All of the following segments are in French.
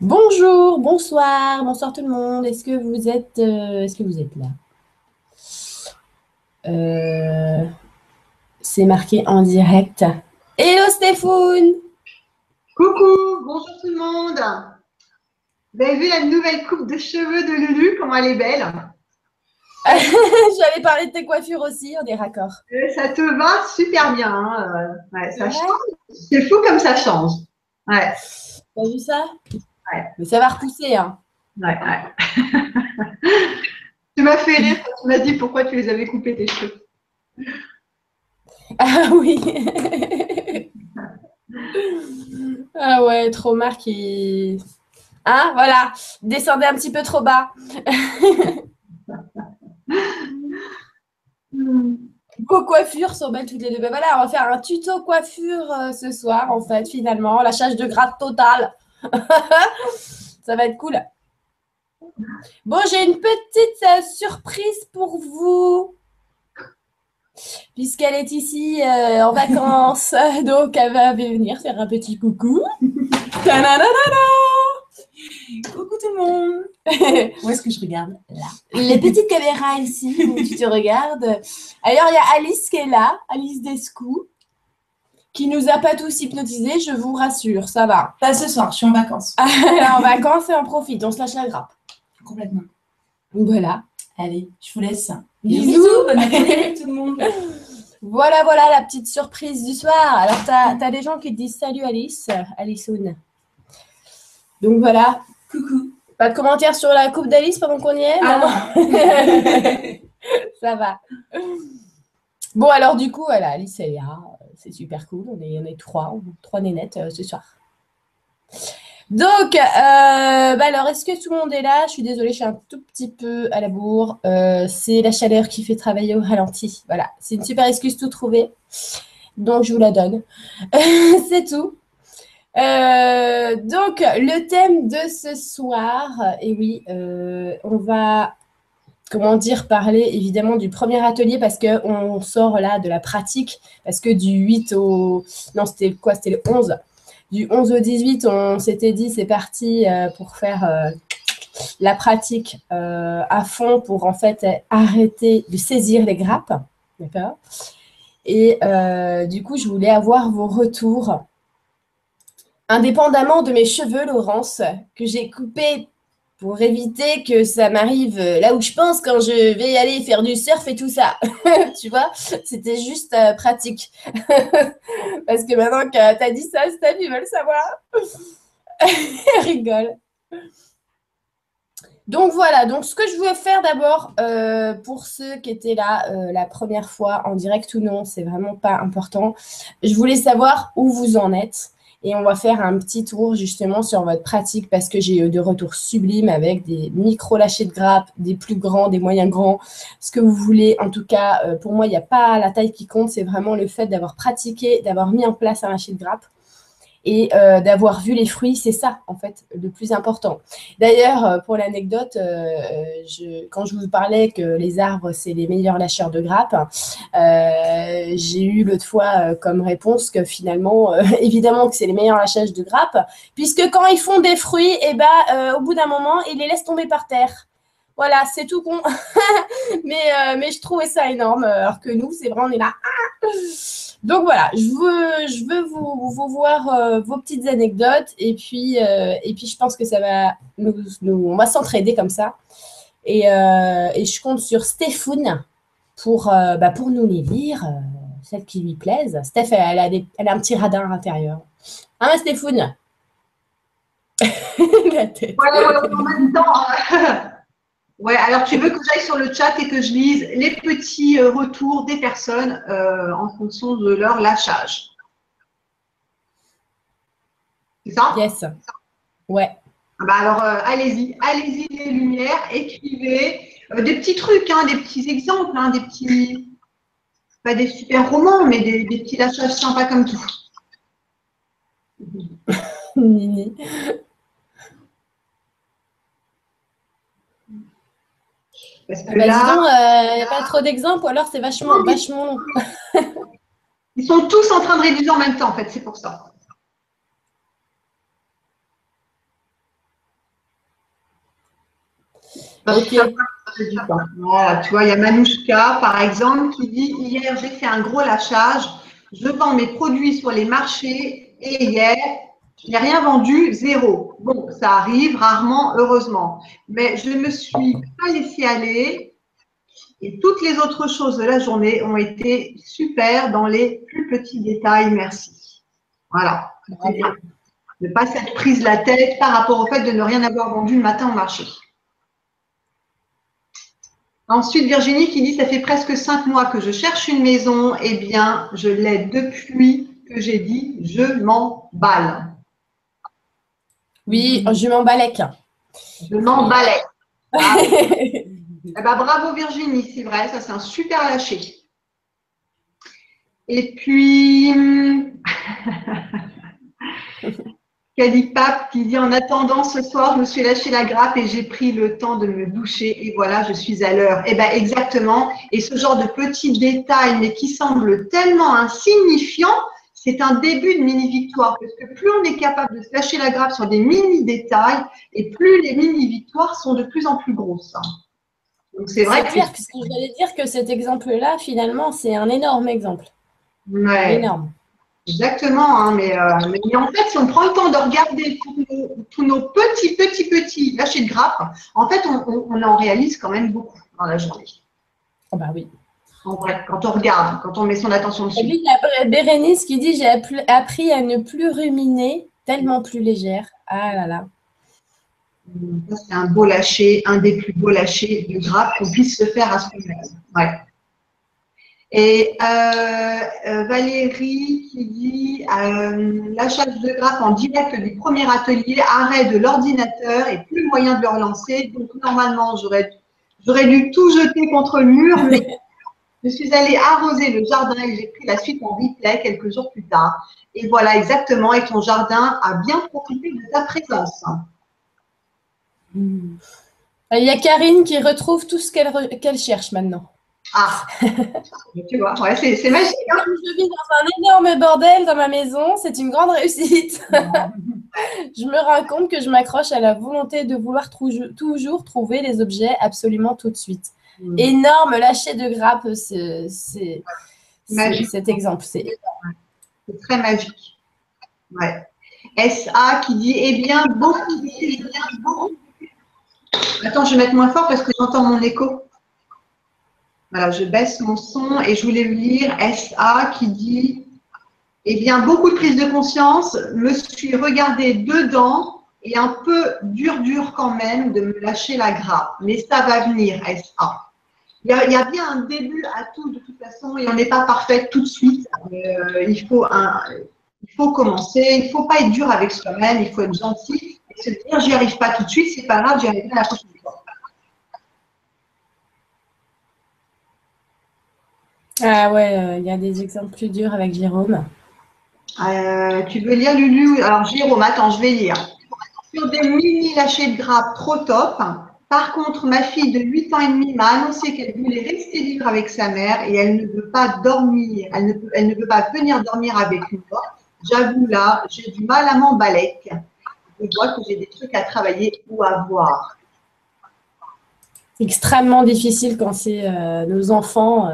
Bonjour, bonsoir, bonsoir tout le monde. Est-ce que vous êtes, euh, est-ce que vous êtes là? Euh, C'est marqué en direct. Hello Stéphane Coucou, bonjour tout le monde. Vous avez vu la nouvelle coupe de cheveux de Lulu, comment elle est belle? J'allais parler de tes coiffures aussi, on est raccord. Euh, Ça te va super bien. hein, ouais, ça change. C'est fou comme ça change. Ouais, T'as vu ça? Ouais. Mais ça va repousser, hein. ouais, ouais. tu m'as fait rire quand tu m'as dit pourquoi tu les avais coupés tes cheveux. Ah oui. ah ouais, trop marqué. Ah voilà, descendez un petit peu trop bas. Vos coiffures sont belles toutes les deux. Ben voilà, on va faire un tuto coiffure euh, ce soir, en fait, finalement. Lâchage de gratte totale. Ça va être cool. Bon, j'ai une petite euh, surprise pour vous. Puisqu'elle est ici euh, en vacances, donc elle va venir faire un petit coucou. Coucou tout le monde. Où est-ce que je regarde? Là. Les petites caméras ici où tu te regardes. Alors, il y a Alice qui est là, Alice Descou, qui nous a pas tous hypnotisés, je vous rassure, ça va. Pas ce soir, je suis en vacances. Elle est en vacances et on profite, on se lâche la grappe. Complètement. Voilà. Allez, je vous laisse. Bisous. Bonne après-midi tout le monde. Voilà, voilà la petite surprise du soir. Alors, tu as, des gens qui te disent salut Alice, Aliceoun. Donc voilà, Coucou. pas de commentaires sur la coupe d'Alice pendant qu'on y est non Ah. Ça va. Bon, alors du coup, voilà, Alice est là. C'est super cool. On est, on est trois, trois nénettes euh, ce soir. Donc, euh, bah alors, est-ce que tout le monde est là? Je suis désolée, je suis un tout petit peu à la bourre. Euh, c'est la chaleur qui fait travailler au ralenti. Voilà, c'est une super excuse tout trouvée. Donc, je vous la donne. c'est tout. Euh, donc, le thème de ce soir, et oui, euh, on va comment dire, parler évidemment du premier atelier parce qu'on sort là de la pratique, parce que du 8 au... Non, c'était quoi C'était le 11. Du 11 au 18, on s'était dit c'est parti euh, pour faire la pratique à fond pour en fait arrêter de saisir les grappes. D'accord? Et du coup, je voulais avoir vos retours. Indépendamment de mes cheveux, Laurence, que j'ai coupés pour éviter que ça m'arrive euh, là où je pense quand je vais aller faire du surf et tout ça. tu vois, c'était juste euh, pratique. Parce que maintenant que tu as dit ça, Steph, ils veulent savoir. Rigole. Donc voilà, donc ce que je veux faire d'abord euh, pour ceux qui étaient là la première fois en direct ou non, c'est vraiment pas important. Je voulais savoir où vous en êtes. Et on va faire un petit tour justement sur votre pratique parce que j'ai eu des retours sublimes avec des micro lâchers de grappe, des plus grands, des moyens grands, ce que vous voulez. En tout cas, euh, pour moi, il n'y a pas la taille qui compte, c'est vraiment le fait d'avoir pratiqué, d'avoir mis en place un lâcher de grappe et euh, d'avoir vu les fruits, c'est ça en fait le plus important. D'ailleurs, euh, pour l'anecdote, euh, quand je vous parlais que les arbres c'est les meilleurs lâcheurs de grappes, j'ai eu l'autre fois comme réponse que finalement, évidemment que c'est les meilleurs lâchages de grappes, puisque quand ils font des fruits, et ben au bout d'un moment, ils les laissent tomber par terre. Voilà, c'est tout con. mais, mais je trouvais ça énorme, alors que nous, c'est vrai, on est là. Donc voilà, je veux, vous, voir euh, vos petites anecdotes et puis, euh, et puis je pense que ça va nous, on va s'entraider comme ça. Et, euh, je compte sur Stéphane pour, bah, pour nous les lire, celles qui lui plaisent. Steph, elle, a, des- elle a un petit radar intérieur. Hein, Stéphane? La tête. En même temps. Ouais, alors tu veux que j'aille sur le chat et que je lise les petits euh, retours des personnes euh, en fonction de leur lâchage. C'est ça? Yes. Ouais. Ah bah alors, euh, allez-y, allez-y les lumières, écrivez euh, des petits trucs, hein, des petits exemples, hein, des petits, pas des super romans, mais des, des petits lâchages sympas comme tout. Nini. Ah bah, là, il n'y euh, a pas trop d'exemples, ou alors c'est vachement, vachement long. Ils sont tous en train de réduire en même temps, en fait, c'est pour ça. Okay. Voilà, tu vois, il y a Manouchka, par exemple, qui dit Hier, j'ai fait un gros lâchage. Je vends mes produits sur les marchés et hier, je n'ai rien vendu, zéro. Bon, ça arrive rarement, heureusement. Mais je ne me suis pas laissé aller et toutes les autres choses de la journée ont été super dans les plus petits détails. Merci. Voilà. Ne pas s'être prise la tête par rapport au fait de ne rien avoir vendu le matin au marché. Ensuite, Virginie qui dit, ça fait presque cinq mois que je cherche une maison. Eh bien, je l'ai depuis que j'ai dit, je m'emballe. Oui, je m'embalèque. Je m'embalais. Ah. eh ben, bravo Virginie, c'est vrai, ça c'est un super lâcher. Et puis, Calipap qui dit en attendant ce soir, je me suis lâché la grappe et j'ai pris le temps de me doucher et voilà, je suis à l'heure. Eh bien, exactement. Et ce genre de petits détails, mais qui semblent tellement insignifiants, c'est un début de mini-victoire. Parce que plus on est capable de se lâcher la grappe sur des mini-détails, et plus les mini-victoires sont de plus en plus grosses. Donc, c'est vrai que. Clair, que j'allais dire que cet exemple-là, finalement, c'est un énorme exemple. Ouais. Énorme. Exactement, hein, euh, mais, en fait, si on prend le temps de regarder tous nos, petits, petits, petits lâchers de grappe, en fait, on, en réalise quand même beaucoup dans la journée. Oh bah oui. En vrai, quand on regarde, quand on met son attention dessus. a Bérénice qui dit J'ai appris à ne plus ruminer, tellement plus légère. Ah là là. C'est un beau lâcher, un des plus beaux lâchers de grappe qu'on puisse se faire à ce moment. Ouais. Et euh, euh, Valérie qui dit euh, l'achat de grappe en direct du premier atelier, arrêt de l'ordinateur et plus moyen de le relancer. Donc normalement, j'aurais dû tout jeter contre le mur, mais je suis allée arroser le jardin et j'ai pris la suite en replay quelques jours plus tard. Et voilà exactement, et ton jardin a bien profité de ta présence. Il y a Karine qui retrouve tout ce qu'elle cherche maintenant. Ah, tu vois, ouais, c'est magique. Hein. je vis dans un énorme bordel dans ma maison, c'est une grande réussite. je me rends compte que je m'accroche à la volonté de vouloir toujours trouver les objets absolument tout de suite. Mm. Énorme lâcher de grappe, c'est cet exemple. C'est très magique. Ouais. SA qui dit Eh bien, beaucoup, eh bien, beaucoup. Attends, je vais mettre moins fort parce que j'entends mon écho. Voilà, je baisse mon son et je voulais lire SA qui dit Eh bien, beaucoup de prise de conscience, me suis regardé dedans et un peu dur, dur quand même de me lâcher la grappe. Mais ça va venir, SA. Il y, a, bien un début à tout de toute façon et on n'est pas parfait tout de suite. Euh, il, faut un, il faut commencer, il ne faut pas être dur avec soi-même, il faut être gentil et se dire j'y arrive pas tout de suite, c'est pas grave, j'y arriverai la prochaine fois. Ah ouais, euh, il y a des exemples plus durs avec Jérôme. Euh, tu veux lire Lulu? Alors Jérôme, attends, je vais lire. Sur des mini lâchers de grappe trop top. Par contre, ma fille de 8 ans et demi m'a annoncé qu'elle voulait rester libre avec sa mère et elle ne veut pas dormir. Elle ne, peut, elle ne pas venir dormir avec moi. J'avoue là, j'ai du mal à m'emballer. Je vois que j'ai des trucs à travailler ou à voir. Extrêmement difficile quand c'est euh, nos enfants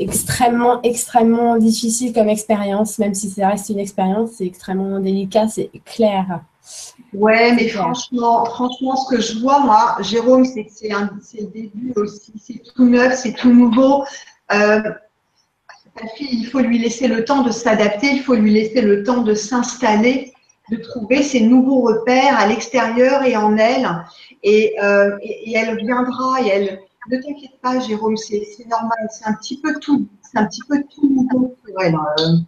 extrêmement, extrêmement difficile comme expérience, même si ça reste une expérience, c'est extrêmement délicat, c'est clair. Ouais, mais franchement, franchement, ce que je vois, moi, Jérôme, c'est que c'est le début aussi, c'est tout neuf, c'est tout nouveau. Euh, ta fille, il faut lui laisser le temps de s'adapter, il faut lui laisser le temps de s'installer, de trouver ses nouveaux repères à l'extérieur et en elle. Et, euh, et, elle viendra, et elle, ne t'inquiète pas, Jérôme, c'est normal. C'est un petit peu tout, c'est un petit peu tout nouveau pour elle. Hein.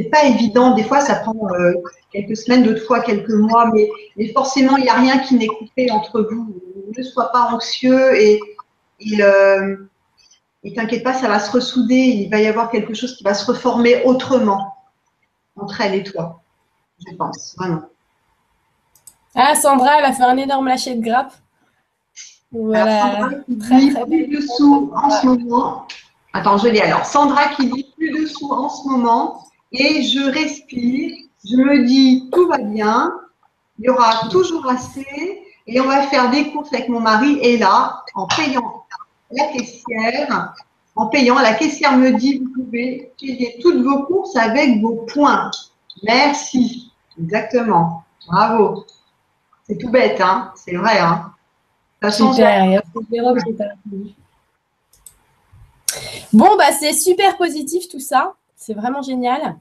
C'est pas évident. Des fois, ça prend euh, quelques semaines, d'autres fois quelques mois, mais, mais forcément, il n'y a rien qui n'est coupé entre vous. Ne sois pas anxieux et, et, euh, t'inquiète pas, ça va se ressouder. Il va y avoir quelque chose qui va se reformer autrement entre elle et toi. Je pense, vraiment. Ah, Sandra, elle a fait un énorme lâcher de grappe. Voilà. Très, très plus de sous en ce moment. Attends, je lis alors. Sandra qui dit plus de sous en ce moment et je respire. Je me dis tout va bien. Il y aura toujours assez et on va faire des courses avec mon mari. Et là, en payant la caissière, en payant, la caissière me dit, vous pouvez payer toutes vos courses avec vos points. Merci. Exactement. Bravo. C'est tout bête, hein C'est vrai, hein Super. Bon, bah, c'est super positif tout ça. C'est vraiment génial.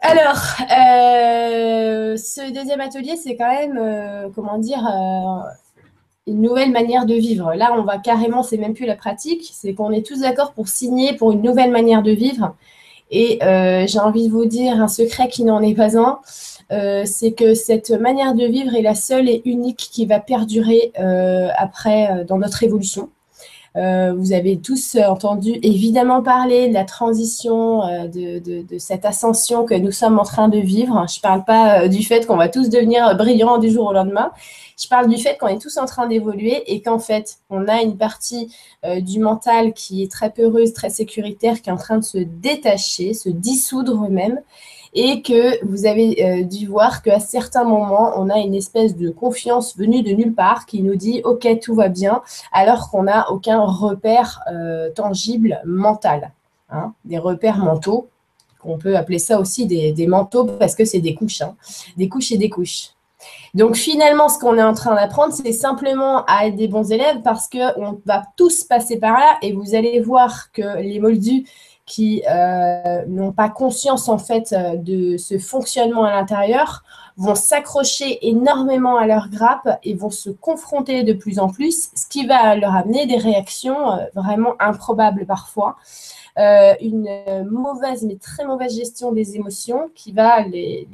Alors, euh, ce deuxième atelier, c'est quand même, euh, comment dire, euh, une nouvelle manière de vivre. Là, on va carrément, c'est même plus la pratique, c'est qu'on est tous d'accord pour signer pour une nouvelle manière de vivre. Et j'ai envie de vous dire un secret qui n'en est pas un, c'est que cette manière de vivre est la seule et unique qui va perdurer après dans notre évolution. Euh, vous avez tous entendu évidemment parler de la transition, euh, de, cette ascension que nous sommes en train de vivre. Je ne parle pas euh, du fait qu'on va tous devenir brillants du jour au lendemain. Je parle du fait qu'on est tous en train d'évoluer et qu'en fait, on a une partie du mental qui est très peureuse, très sécuritaire, qui est en train de se détacher, se dissoudre même et que vous avez euh, dû voir qu'à certains moments, on a une espèce de confiance venue de nulle part qui nous dit OK, tout va bien, alors qu'on n'a aucun repère euh, tangible mental. Hein, des repères mentaux, qu'on peut appeler ça aussi des, des manteaux parce que c'est des couches, hein, des couches et des couches. Donc finalement, ce qu'on est en train d'apprendre, c'est simplement à être des bons élèves parce qu'on va tous passer par là et vous allez voir que les moldus qui euh, n'ont pas conscience en fait euh, de ce fonctionnement à l'intérieur vont s'accrocher énormément à leur grappe et vont se confronter de plus en plus, ce qui va leur amener des réactions euh, vraiment improbables parfois. une mauvaise, mais très mauvaise gestion des émotions qui va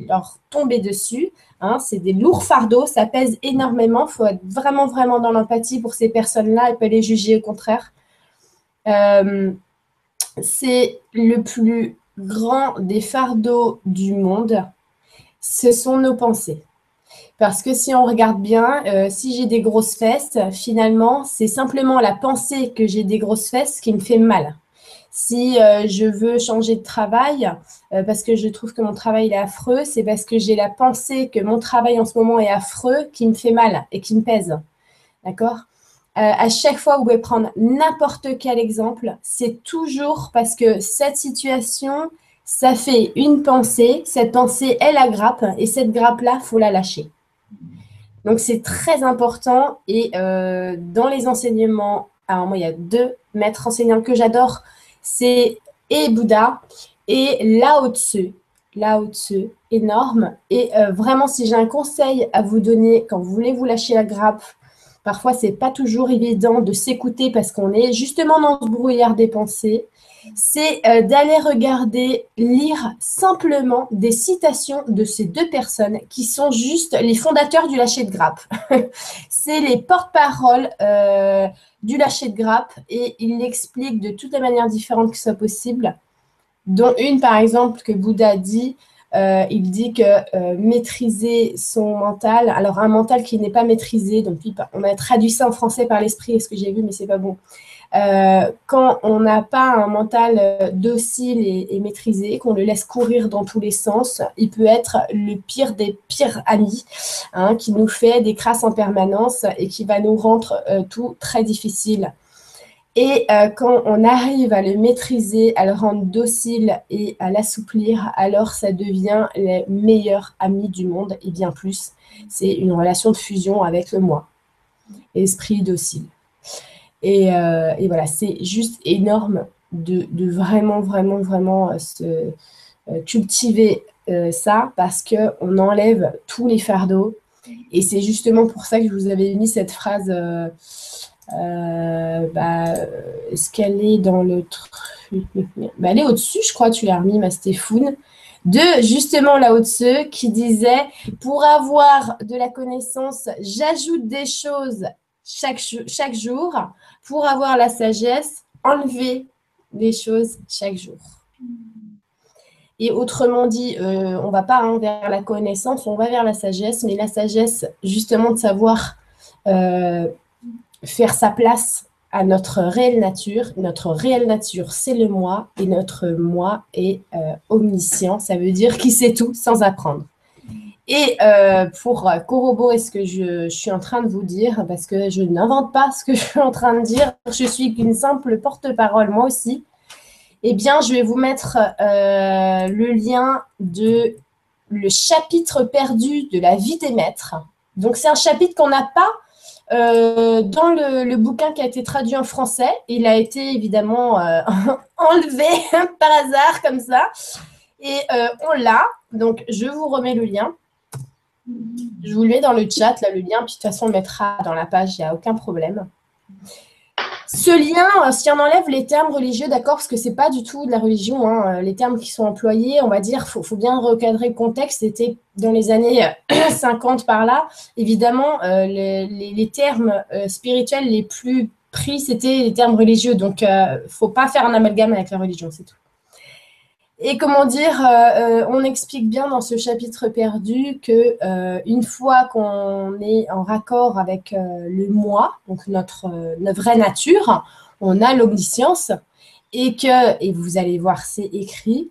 leur tomber dessus. Hein. c'est des lourds fardeaux, ça pèse énormément. Il faut être vraiment, vraiment dans l'empathie pour ces personnes-là et pas les juger au contraire c'est le plus grand des fardeaux du monde, ce sont nos pensées. Parce que si on regarde bien, euh, si j'ai des grosses fesses, finalement, c'est simplement la pensée que j'ai des grosses fesses qui me fait mal. Si euh, je veux changer de travail, euh, parce que je trouve que mon travail est affreux, c'est parce que j'ai la pensée que mon travail en ce moment est affreux qui me fait mal et qui me pèse. D'accord? À chaque fois, vous pouvez prendre n'importe quel exemple. C'est toujours parce que cette situation, ça fait une pensée. Cette pensée est la grappe et cette grappe-là, faut la lâcher. Donc, c'est très important. Et euh, dans les enseignements, alors moi, il y a deux maîtres enseignants que j'adore. C'est et Bouddha et Lao Tzu. Lao Tzu, énorme. Et euh, vraiment, si j'ai un conseil à vous donner quand vous voulez vous lâcher la grappe, Parfois, c'est pas toujours évident de s'écouter parce qu'on est justement dans ce brouillard des pensées. C'est euh, d'aller regarder, lire simplement des citations de ces deux personnes qui sont juste les fondateurs du lâcher de grappe. c'est les porte-paroles euh, du lâcher de grappe et ils l'expliquent de toutes les manières différentes que ce soit possible. Dont une, par exemple, que Bouddha dit euh, il dit que euh, maîtriser son mental, alors un mental qui n'est pas maîtrisé, donc on a traduit ça en français par l'esprit, ce que j'ai vu, mais c'est pas bon. Euh, quand on n'a pas un mental docile et, maîtrisé, qu'on le laisse courir dans tous les sens, il peut être le pire des pires amis, hein, qui nous fait des crasses en permanence et qui va nous rendre tout très difficile. Et euh, quand on arrive à le maîtriser, à le rendre docile et à l'assouplir, alors ça devient les meilleurs amis du monde et bien plus. C'est une relation de fusion avec le moi, esprit docile. Et, euh, voilà, c'est juste énorme de, vraiment, vraiment, vraiment euh, se, cultiver ça parce qu'on enlève tous les fardeaux. Et c'est justement pour ça que je vous avais mis cette phrase bah, Est-ce qu'elle est dans le bah, Elle est au-dessus, je crois, tu l'as remis, ma Stéphane. De justement là au-dessus, qui disait Pour avoir de la connaissance, j'ajoute des choses chaque, chaque jour. Pour avoir la sagesse, enlever des choses chaque jour. Et autrement dit, euh, on ne va pas hein, vers la connaissance, on va vers la sagesse, mais la sagesse, justement, de savoir euh, faire sa place à notre réelle nature. Notre réelle nature, c'est le moi, et notre moi est euh, omniscient. Ça veut dire qu'il sait tout sans apprendre. Et euh, pour corroborer ce que je, suis en train de vous dire, parce que je n'invente pas ce que je suis en train de dire, je suis qu'une simple porte-parole moi aussi, eh bien, je vais vous mettre euh, le lien de le chapitre perdu de la vie des maîtres. Donc, c'est un chapitre qu'on n'a pas euh, dans le, bouquin qui a été traduit en français. Il a été évidemment enlevé par hasard comme ça. Et on l'a. Donc, je vous remets le lien. Je vous le mets dans le chat, là, le lien, puis de toute façon, on le mettra dans la page, il n'y a aucun problème. Ce lien, euh, si on enlève les termes religieux, d'accord, parce que ce n'est pas du tout de la religion, hein, euh, les termes qui sont employés, on va dire, il faut, bien recadrer le contexte, c'était dans les années 50 par là. Évidemment, euh, les, termes spirituels les plus pris, c'était les termes religieux, donc ne faut pas faire un amalgame avec la religion, c'est tout. Et comment dire, euh, euh, on explique bien dans ce chapitre perdu que euh, une fois qu'on est en raccord avec le moi, donc notre, notre, vraie nature, on a l'omniscience et que, et vous allez voir, c'est écrit,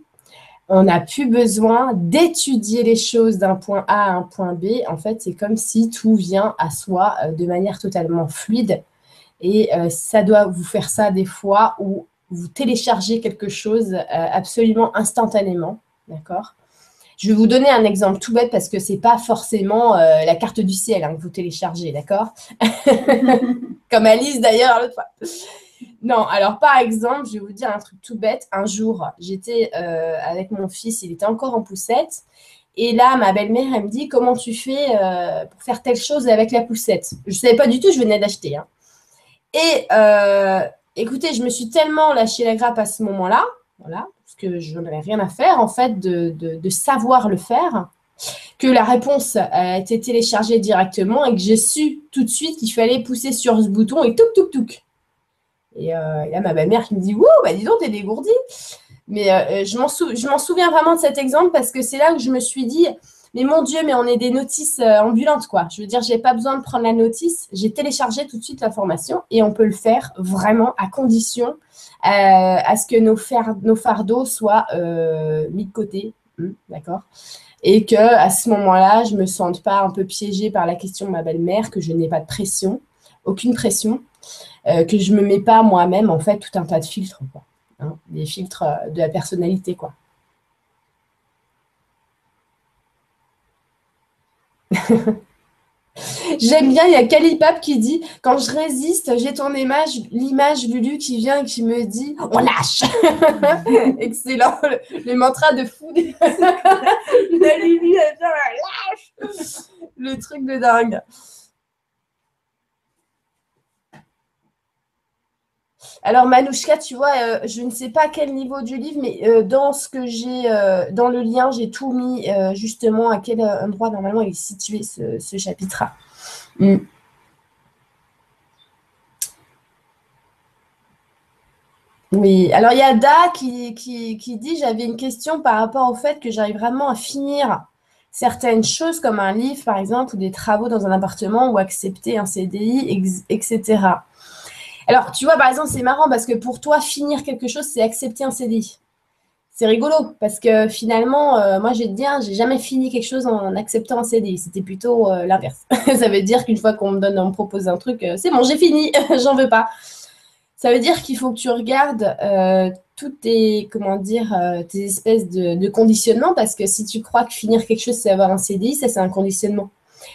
on n'a plus besoin d'étudier les choses d'un point A à un point B. En fait, c'est comme si tout vient à soi de manière totalement fluide. Et ça doit vous faire ça des fois où vous téléchargez quelque chose euh, absolument instantanément. D'accord? Je vais vous donner un exemple tout bête parce que ce n'est pas forcément euh, la carte du ciel hein, que vous téléchargez, d'accord? Comme Alice d'ailleurs l'autre fois. Non, alors par exemple, je vais vous dire un truc tout bête. Un jour, j'étais euh, avec mon fils, il était encore en poussette. Et là, ma belle-mère, elle me dit Comment tu fais pour faire telle chose avec la poussette? Je ne savais pas du tout, je venais d'acheter. Hein. Et Écoutez, je me suis tellement lâché la grappe à ce moment-là, voilà, parce que je n'avais rien à faire, en fait, de, savoir le faire, que la réponse a été téléchargée directement et que j'ai su tout de suite qu'il fallait pousser sur ce bouton et touc, touc, touc. Et, euh, là, ma belle-mère qui me dit Wouh, bah dis donc, t'es dégourdi. Mais euh, je m'en souviens vraiment de cet exemple parce que c'est là que je me suis dit mais mon Dieu, mais on est des notices euh, ambulantes, quoi. Je veux dire, je n'ai pas besoin de prendre la notice. J'ai téléchargé tout de suite l'information et on peut le faire vraiment à condition euh, à ce que nos, nos fardeaux soient euh, mis de côté. Hmm, d'accord et que à ce moment-là, je ne me sente pas un peu piégée par la question de ma belle-mère, que je n'ai pas de pression, aucune pression, que je ne me mets pas moi-même en fait tout un tas de filtres, quoi, hein, des filtres de la personnalité, quoi. J'aime bien, il y a Calipap qui dit Quand je résiste, j'ai ton image, l'image Lulu qui vient et qui me dit On lâche Excellent, le, mantra de fou. La Lulu, elle vient, lâche Le truc de dingue. Alors Manouchka, tu vois, euh, je ne sais pas quel niveau du livre, mais euh, dans ce que j'ai, euh, dans le lien, j'ai tout mis justement à quel endroit normalement il est situé ce, chapitre-là. Mm. Oui, alors il y a Da qui, qui dit j'avais une question par rapport au fait que j'arrive vraiment à finir certaines choses comme un livre par exemple ou des travaux dans un appartement ou accepter un CDI, etc. Alors, tu vois, par exemple, c'est marrant parce que pour toi, finir quelque chose, c'est accepter un CDI. C'est rigolo parce que finalement, euh, moi, je vais te dire, j'ai jamais fini quelque chose en acceptant un CDI. C'était plutôt euh, l'inverse. ça veut dire qu'une fois qu'on me donne, on me propose un truc, euh, c'est bon, j'ai fini, j'en veux pas. Ça veut dire qu'il faut que tu regardes toutes tes, comment dire, tes espèces de, de conditionnements parce que si tu crois que finir quelque chose, c'est avoir un CDI, ça, c'est un conditionnement.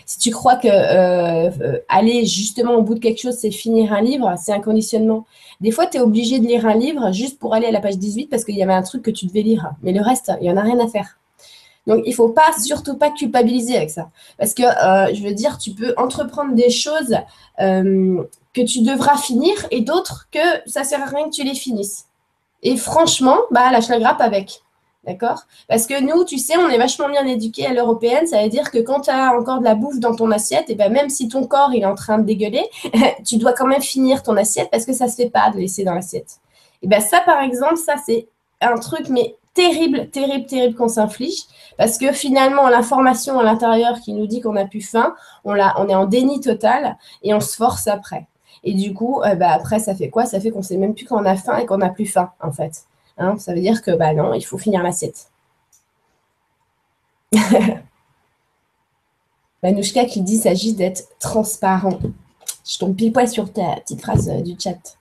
Si tu crois que euh, euh, aller justement au bout de quelque chose, c'est finir un livre, c'est un conditionnement. Des fois, tu es obligé de lire un livre juste pour aller à la page 18 parce qu'il y avait un truc que tu devais lire. Mais le reste, il n'y en a rien à faire. Donc, il ne faut pas, surtout pas culpabiliser avec ça. Parce que, euh, je veux dire, tu peux entreprendre des choses que tu devras finir et d'autres que ça ne sert à rien que tu les finisses. Et franchement, bah, lâche la grappe avec. D'accord? Parce que nous, tu sais, on est vachement bien éduqués à l'européenne. Ça veut dire que quand tu as encore de la bouffe dans ton assiette, et ben même si ton corps est en train de dégueuler, tu dois quand même finir ton assiette parce que ça se fait pas de laisser dans l'assiette. Et ben ça, par exemple, ça c'est un truc mais terrible, terrible, terrible qu'on s'inflige parce que finalement l'information à l'intérieur qui nous dit qu'on a plus faim, on, on est en déni total et on se force après. Et du coup, euh, ben après, ça fait quoi? Ça fait qu'on sait même plus qu'on a faim et qu'on n'a plus faim, en fait. Hein, ça veut dire que bah non, il faut finir l'assiette. Manouchka qui dit s'agit d'être transparent. Je tombe pile poil sur ta petite phrase euh, du chat.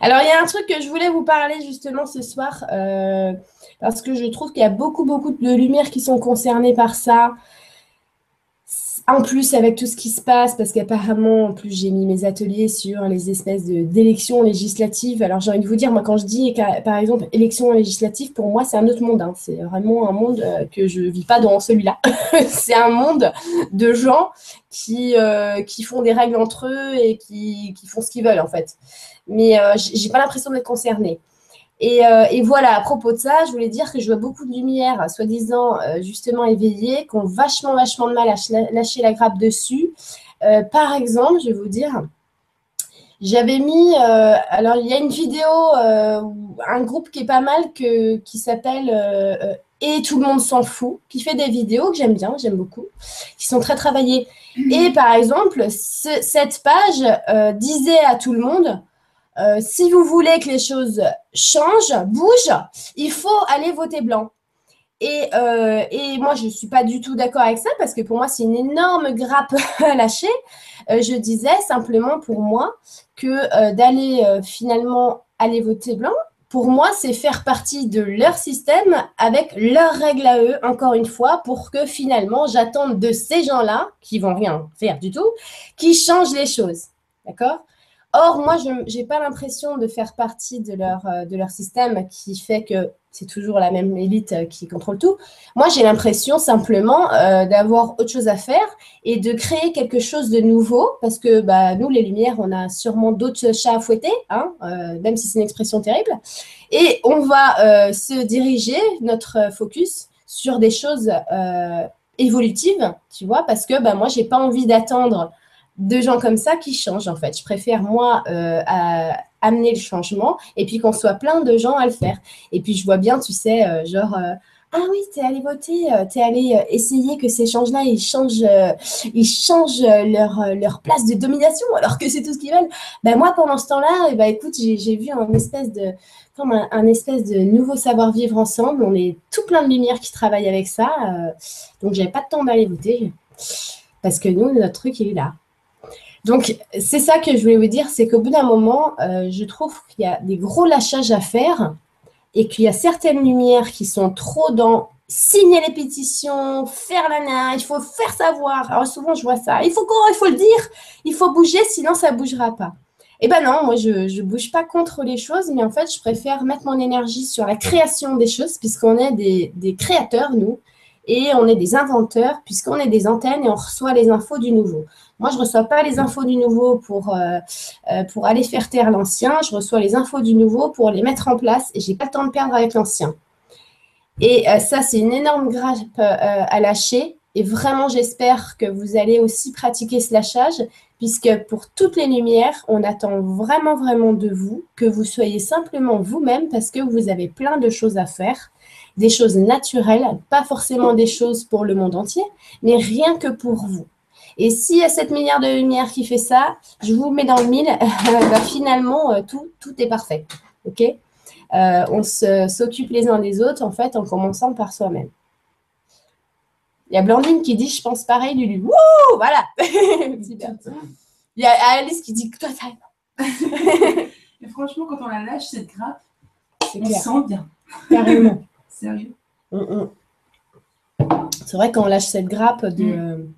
Alors, il y a un truc que je voulais vous parler justement ce soir, euh, parce que je trouve qu'il y a beaucoup, beaucoup de lumières qui sont concernées par ça. En plus, avec tout ce qui se passe, parce qu'apparemment, en plus, j'ai mis mes ateliers sur les espèces d'élections législatives. Alors, j'ai envie de vous dire, moi, quand je dis, par exemple, élections législatives, pour moi, c'est un autre monde. Hein. C'est vraiment un monde euh, que je ne vis pas dans celui-là. c'est un monde de gens qui, euh, qui font des règles entre eux et qui, qui font ce qu'ils veulent, en fait. Mais euh, j'ai pas l'impression d'être concernée. Euh, et, voilà, à propos de ça, je voulais dire que je vois beaucoup de lumière, soi-disant euh, justement éveillée, qui ont vachement, vachement de mal à lâcher la grappe dessus. Euh, par exemple, je vais vous dire, j'avais mis, alors il y a une vidéo, un groupe qui est pas mal, que, qui s'appelle Et tout le monde s'en fout, qui fait des vidéos que j'aime bien, j'aime beaucoup, qui sont très travaillées. Et par exemple, cette page disait à tout le monde, euh, si vous voulez que les choses changent, bougent, il faut aller voter blanc. Et, euh, moi, je ne suis pas du tout d'accord avec ça parce que pour moi, c'est une énorme grappe à lâcher. Euh, je disais simplement pour moi que d'aller finalement aller voter blanc, pour moi, c'est faire partie de leur système avec leurs règles à eux, encore une fois, pour que finalement, j'attende de ces gens-là, qui vont rien faire du tout, qui changent les choses. D'accord? Or, moi, je n'ai pas l'impression de faire partie de leur, euh, de leur système qui fait que c'est toujours la même élite euh, qui contrôle tout. Moi, j'ai l'impression simplement euh, d'avoir autre chose à faire et de créer quelque chose de nouveau parce que bah, nous, les Lumières, on a sûrement d'autres chats à fouetter, hein, même si c'est une expression terrible. Et on va se diriger, notre focus, sur des choses évolutives, tu vois, parce que bah, moi, j'ai pas envie d'attendre de gens comme ça qui changent en fait. Je préfère moi euh, amener le changement et puis qu'on soit plein de gens à le faire. Et puis je vois bien, tu sais, euh, genre euh, ah oui, t'es allé voter, t'es allé essayer que ces changes-là ils changent, ils changent leur, leur place de domination alors que c'est tout ce qu'ils veulent. Ben moi pendant ce temps-là, eh ben, écoute, j'ai vu un espèce de comme un, espèce de nouveau savoir-vivre ensemble. On est tout plein de lumière qui travaillent avec ça. donc j'avais pas de temps d'aller voter parce que nous, notre truc, il est là. Donc, c'est ça que je voulais vous dire, c'est qu'au bout d'un moment, euh, je trouve qu'il y a des gros lâchages à faire et qu'il y a certaines lumières qui sont trop dans signer les pétitions, faire la nain, il faut faire savoir. Alors souvent, je vois ça. Il faut il faut le dire, il faut bouger, sinon ça ne bougera pas. Eh ben non, moi je ne bouge pas contre les choses, mais en fait, je préfère mettre mon énergie sur la création des choses, puisqu'on est des créateurs, nous, et on est des inventeurs, puisqu'on est des antennes et on reçoit les infos du nouveau. Moi, je ne reçois pas les infos du nouveau pour, euh, euh, pour aller faire taire l'ancien. Je reçois les infos du nouveau pour les mettre en place et je n'ai pas le temps de perdre avec l'ancien. Et euh, ça, c'est une énorme grappe à lâcher. Et vraiment, j'espère que vous allez aussi pratiquer ce lâchage, puisque pour toutes les lumières, on attend vraiment, vraiment de vous que vous soyez simplement vous-même, parce que vous avez plein de choses à faire, des choses naturelles, pas forcément des choses pour le monde entier, mais rien que pour vous. Et s'il y a 7 milliards de lumière qui fait ça, je vous mets dans le mille, bah, finalement, euh, tout, tout est parfait. OK? Euh, On s'occupe les uns des autres, en fait, en commençant par soi-même. Il y a Blandine qui dit, je pense pareil, Lulu. Wouh Voilà Il y a Alice qui dit, toi, ça. Et franchement, quand on la lâche, cette grappe, on sent bien. Carrément. Sérieux. Mm, mm. C'est vrai qu'on lâche cette grappe de. Mm.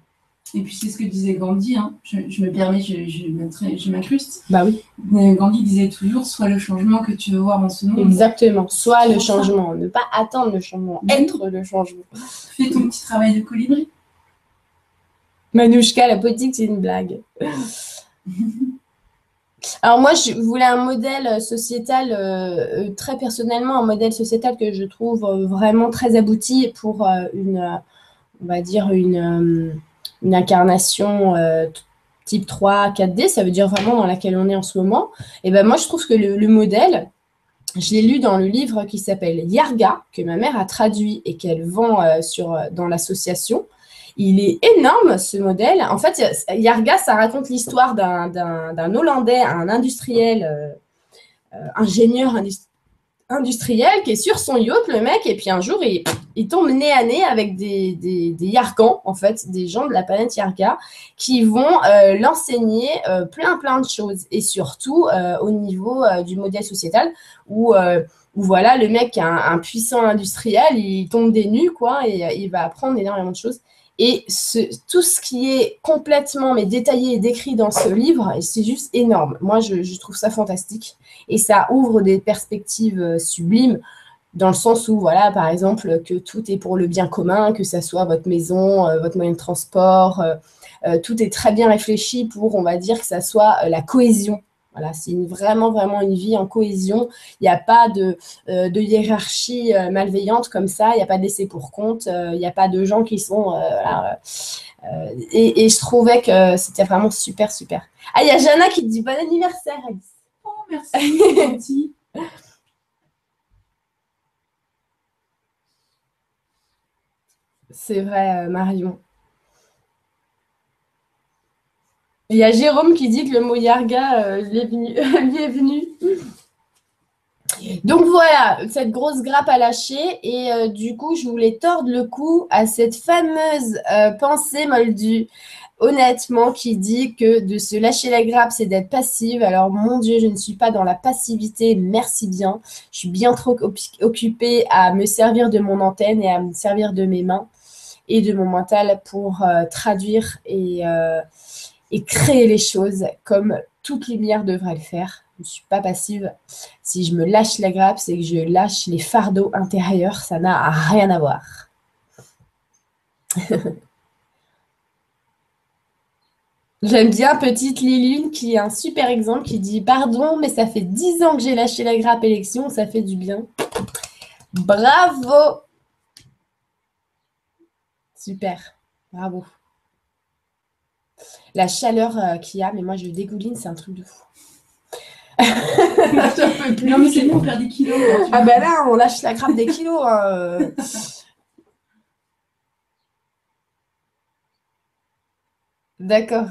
Et puis c'est ce que disait Gandhi, hein. je, me permets, je, je m'incruste. Bah oui. Gandhi disait toujours, soit le changement que tu veux voir en ce monde. Exactement, soit le changement, ne pas attendre le changement, être le changement. Fais ton petit travail de colibri. Manouchka, la politique, c'est une blague. Alors moi, je voulais un modèle sociétal, euh, euh, très personnellement, un modèle sociétal que je trouve euh, vraiment très abouti pour une, on va dire, une incarnation euh, type 3, 4D, ça veut dire vraiment dans laquelle on est en ce moment. Et ben moi, je trouve que le, modèle, je l'ai lu dans le livre qui s'appelle Yarga, que ma mère a traduit et qu'elle vend euh, sur, dans l'association. Il est énorme ce modèle. En fait, Yarga, ça raconte l'histoire d'un Hollandais, un industriel, euh, ingénieur industriel qui est sur son yacht, le mec, et puis un jour, il, il tombe nez à nez avec des, des, Yarkans, en fait, des gens de la planète Yarka, qui vont euh, l'enseigner euh, plein, plein de choses, et surtout euh, au niveau du modèle sociétal, où, où, voilà, le mec, un, puissant industriel, il tombe des nues, quoi, et il va apprendre énormément de choses. Et ce, tout ce qui est complètement mais détaillé et décrit dans ce livre, c'est juste énorme. Moi, je, trouve ça fantastique. Et ça ouvre des perspectives euh, sublimes dans le sens où, voilà, par exemple, que tout est pour le bien commun, que ça soit votre maison, euh, votre moyen de transport, euh, tout est très bien réfléchi pour, on va dire, que ça soit la cohésion voilà, c'est vraiment, vraiment une vie en cohésion. Il n'y a pas de, hiérarchie malveillante comme ça. Il n'y a pas de laisser pour compte. Il n'y a pas de gens qui sont. Et, je trouvais que c'était vraiment super, super. Ah, il y a Jana qui dit bon anniversaire. Oh, merci. C'est vrai, Marion. Il y a Jérôme qui dit que le mot Yarga euh, lui, est venu. Donc voilà, cette grosse grappe à lâcher. Et euh, du coup, je voulais tordre le cou à cette fameuse euh, pensée moldue, honnêtement, qui dit que de se lâcher la grappe, c'est d'être passive. Alors, mon Dieu, je ne suis pas dans la passivité, merci bien. Je suis bien trop occupée à me servir de mon antenne et à me servir de mes mains et de mon mental pour euh, traduire et et créer les choses comme toute lumière devrait le faire. Je ne suis pas passive. Si je me lâche la grappe, c'est que je lâche les fardeaux intérieurs. Ça n'a rien à voir. J'aime bien petite Lilune qui est un super exemple qui dit Pardon, mais ça fait dix ans que j'ai lâché la grappe élection, ça fait du bien. Bravo Super, bravo la chaleur euh, qu'il y a, mais moi je dégouline, c'est un truc de fou. non mais c'est bon, on perd des kilos. ah ben là, on lâche la grappe des kilos. Hein. D'accord.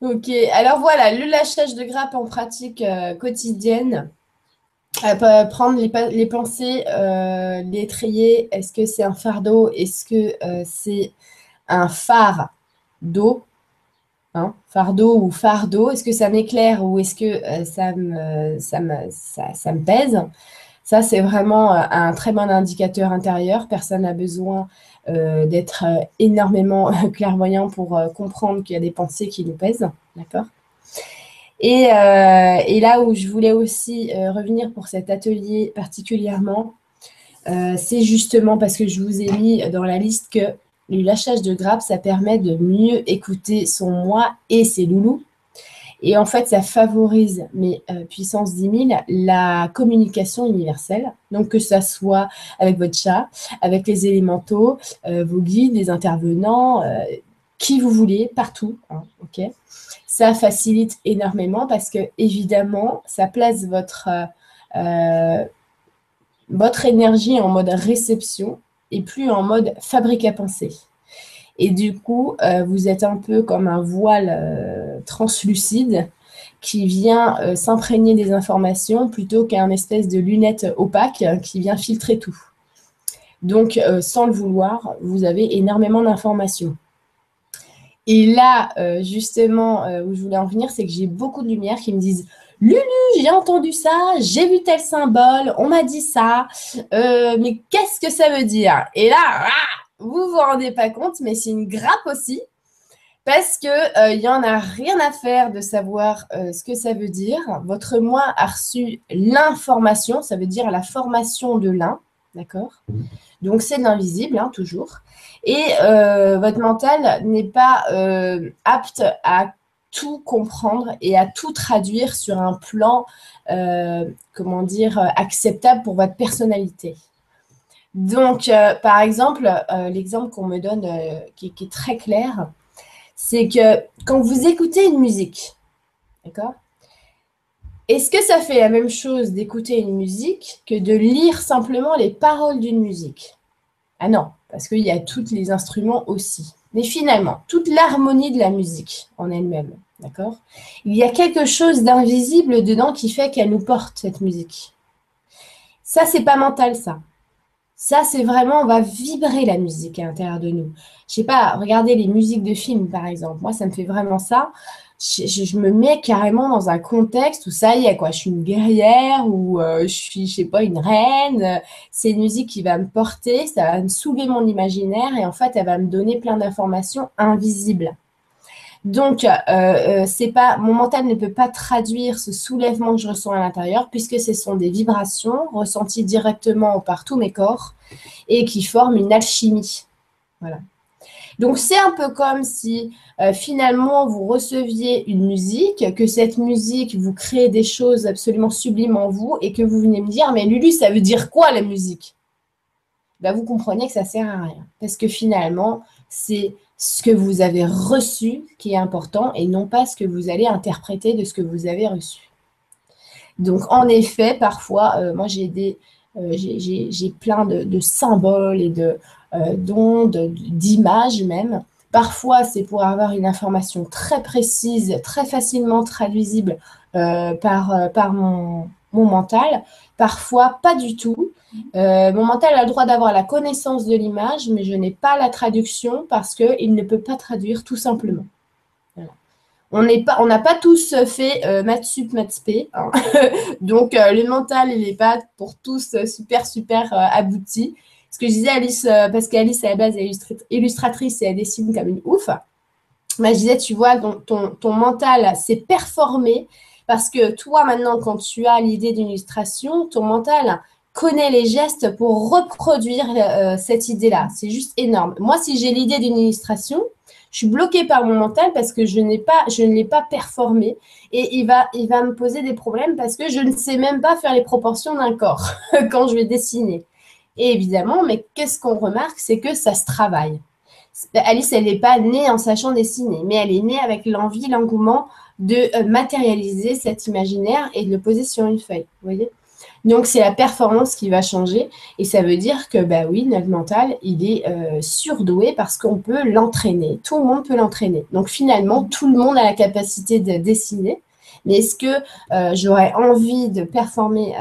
Ok, alors voilà, le lâchage de grappe en pratique euh, quotidienne. Euh, prendre les, pensées, euh, les trier. Est-ce que c'est un fardeau? Est-ce que c'est un phare d'eau? Hein, fardeau ou fardeau, est-ce que ça m'éclaire ou est-ce que euh, ça, me, ça, me, pèse? Ça, c'est vraiment euh, un très bon indicateur intérieur. Personne n'a besoin euh, d'être énormément clairvoyant pour comprendre qu'il y a des pensées qui nous pèsent. D'accord? Et, et, là où je voulais aussi revenir pour cet atelier particulièrement, c'est justement parce que je vous ai mis dans la liste que le lâchage de grappe, ça permet de mieux écouter son moi et ses loulous. Et en fait, ça favorise, mais euh, puissance 10 000, la communication universelle. Donc, que ça soit avec votre chat, avec les élémentaux, euh, vos guides, les intervenants, euh, qui vous voulez, partout. Hein, ça facilite énormément parce que, évidemment, ça place votre, votre énergie en mode réception et plus en mode fabrique à penser. Et du coup, euh, vous êtes un peu comme un voile euh, translucide qui vient euh, s'imprégner des informations plutôt qu'un espèce de lunette opaque qui vient filtrer tout. Donc, sans le vouloir, vous avez énormément d'informations. Et là, justement, où je voulais en venir, c'est que j'ai beaucoup de lumière qui me disent Lulu, j'ai entendu ça, j'ai vu tel symbole, on m'a dit ça, mais qu'est-ce que ça veut dire? Et là, ah, vous vous rendez pas compte, mais c'est une grappe aussi, parce que il euh, y en a rien à faire de savoir euh, ce que ça veut dire. Votre moi a reçu l'information, ça veut dire la formation de l'un, d'accord? Donc c'est de l'invisible, hein, toujours. Et votre mental n'est pas apte à tout comprendre et à tout traduire sur un plan, euh, comment dire, acceptable pour votre personnalité. Donc, euh, par exemple, euh, l'exemple qu'on me donne qui, qui, est très clair, c'est que quand vous écoutez une musique, d'accord Est-ce que ça fait la même chose d'écouter une musique que de lire simplement les paroles d'une musique? Ah non, parce qu'il y a tous les instruments aussi. Mais finalement, toute l'harmonie de la musique en elle-même, D'accord Il y a quelque chose d'invisible dedans qui fait qu'elle nous porte, cette musique. Ça, c'est pas mental, ça. Ça, c'est vraiment, on va vibrer la musique à l'intérieur de nous. Je sais pas, regardez les musiques de films, par exemple. Moi, ça me fait vraiment ça. Je, me mets carrément dans un contexte où ça y est, quoi. Je suis une guerrière ou euh, je suis, je sais pas, une reine. C'est une musique qui va me porter, ça va me soulever mon imaginaire et en fait, elle va me donner plein d'informations invisibles. Donc, euh, euh, pas, mon mental ne peut pas traduire ce soulèvement que je ressens à l'intérieur, puisque ce sont des vibrations ressenties directement par tous mes corps et qui forment une alchimie. Voilà. Donc, c'est un peu comme si euh, finalement vous receviez une musique, que cette musique vous crée des choses absolument sublimes en vous et que vous venez me dire, mais Lulu, ça veut dire quoi la musique? Ben, Vous comprenez que ça sert à rien. Parce que finalement, c'est ce que vous avez reçu qui est important et non pas ce que vous allez interpréter de ce que vous avez reçu. Donc, en effet, parfois, euh, moi, j'ai des, euh, j'ai plein de, symboles et de euh, d'ondes, d'images même. Parfois, c'est pour avoir une information très précise, très facilement traduisible par, par mon, mon mental. Parfois, pas du tout. Euh, mon mental a le droit d'avoir la connaissance de l'image, mais je n'ai pas la traduction parce qu'il ne peut pas traduire tout simplement. On n'a pas, tous fait euh, maths sup, maths hein. Donc, euh, le mental, il n'est pas pour tous super, super abouti. Ce que je disais Alice, parce qu'Alice, à la base, est illustratrice et elle dessine comme une ouf. je disais, tu vois, ton, ton mental s'est performé parce que toi, maintenant, quand tu as l'idée d'une illustration, ton mental connaît les gestes pour reproduire euh, cette idée-là. C'est juste énorme. Moi, si j'ai l'idée d'une illustration, je suis bloquée par mon mental parce que je, n'ai pas, je ne l'ai pas performé et il va, il va me poser des problèmes parce que je ne sais même pas faire les proportions d'un corps quand je vais dessiner. Et évidemment, mais qu'est-ce qu'on remarque, c'est que ça se travaille. Alice, elle n'est pas née en sachant dessiner, mais elle est née avec l'envie, l'engouement de euh, matérialiser cet imaginaire et de le poser sur une feuille. Voyez? Donc, c'est la performance qui va changer. Et ça veut dire que, bah oui, notre mental, il est euh, surdoué parce qu'on peut l'entraîner. Tout le monde peut l'entraîner. Donc, finalement, tout le monde a la capacité de dessiner. Mais est-ce que euh, j'aurais envie de performer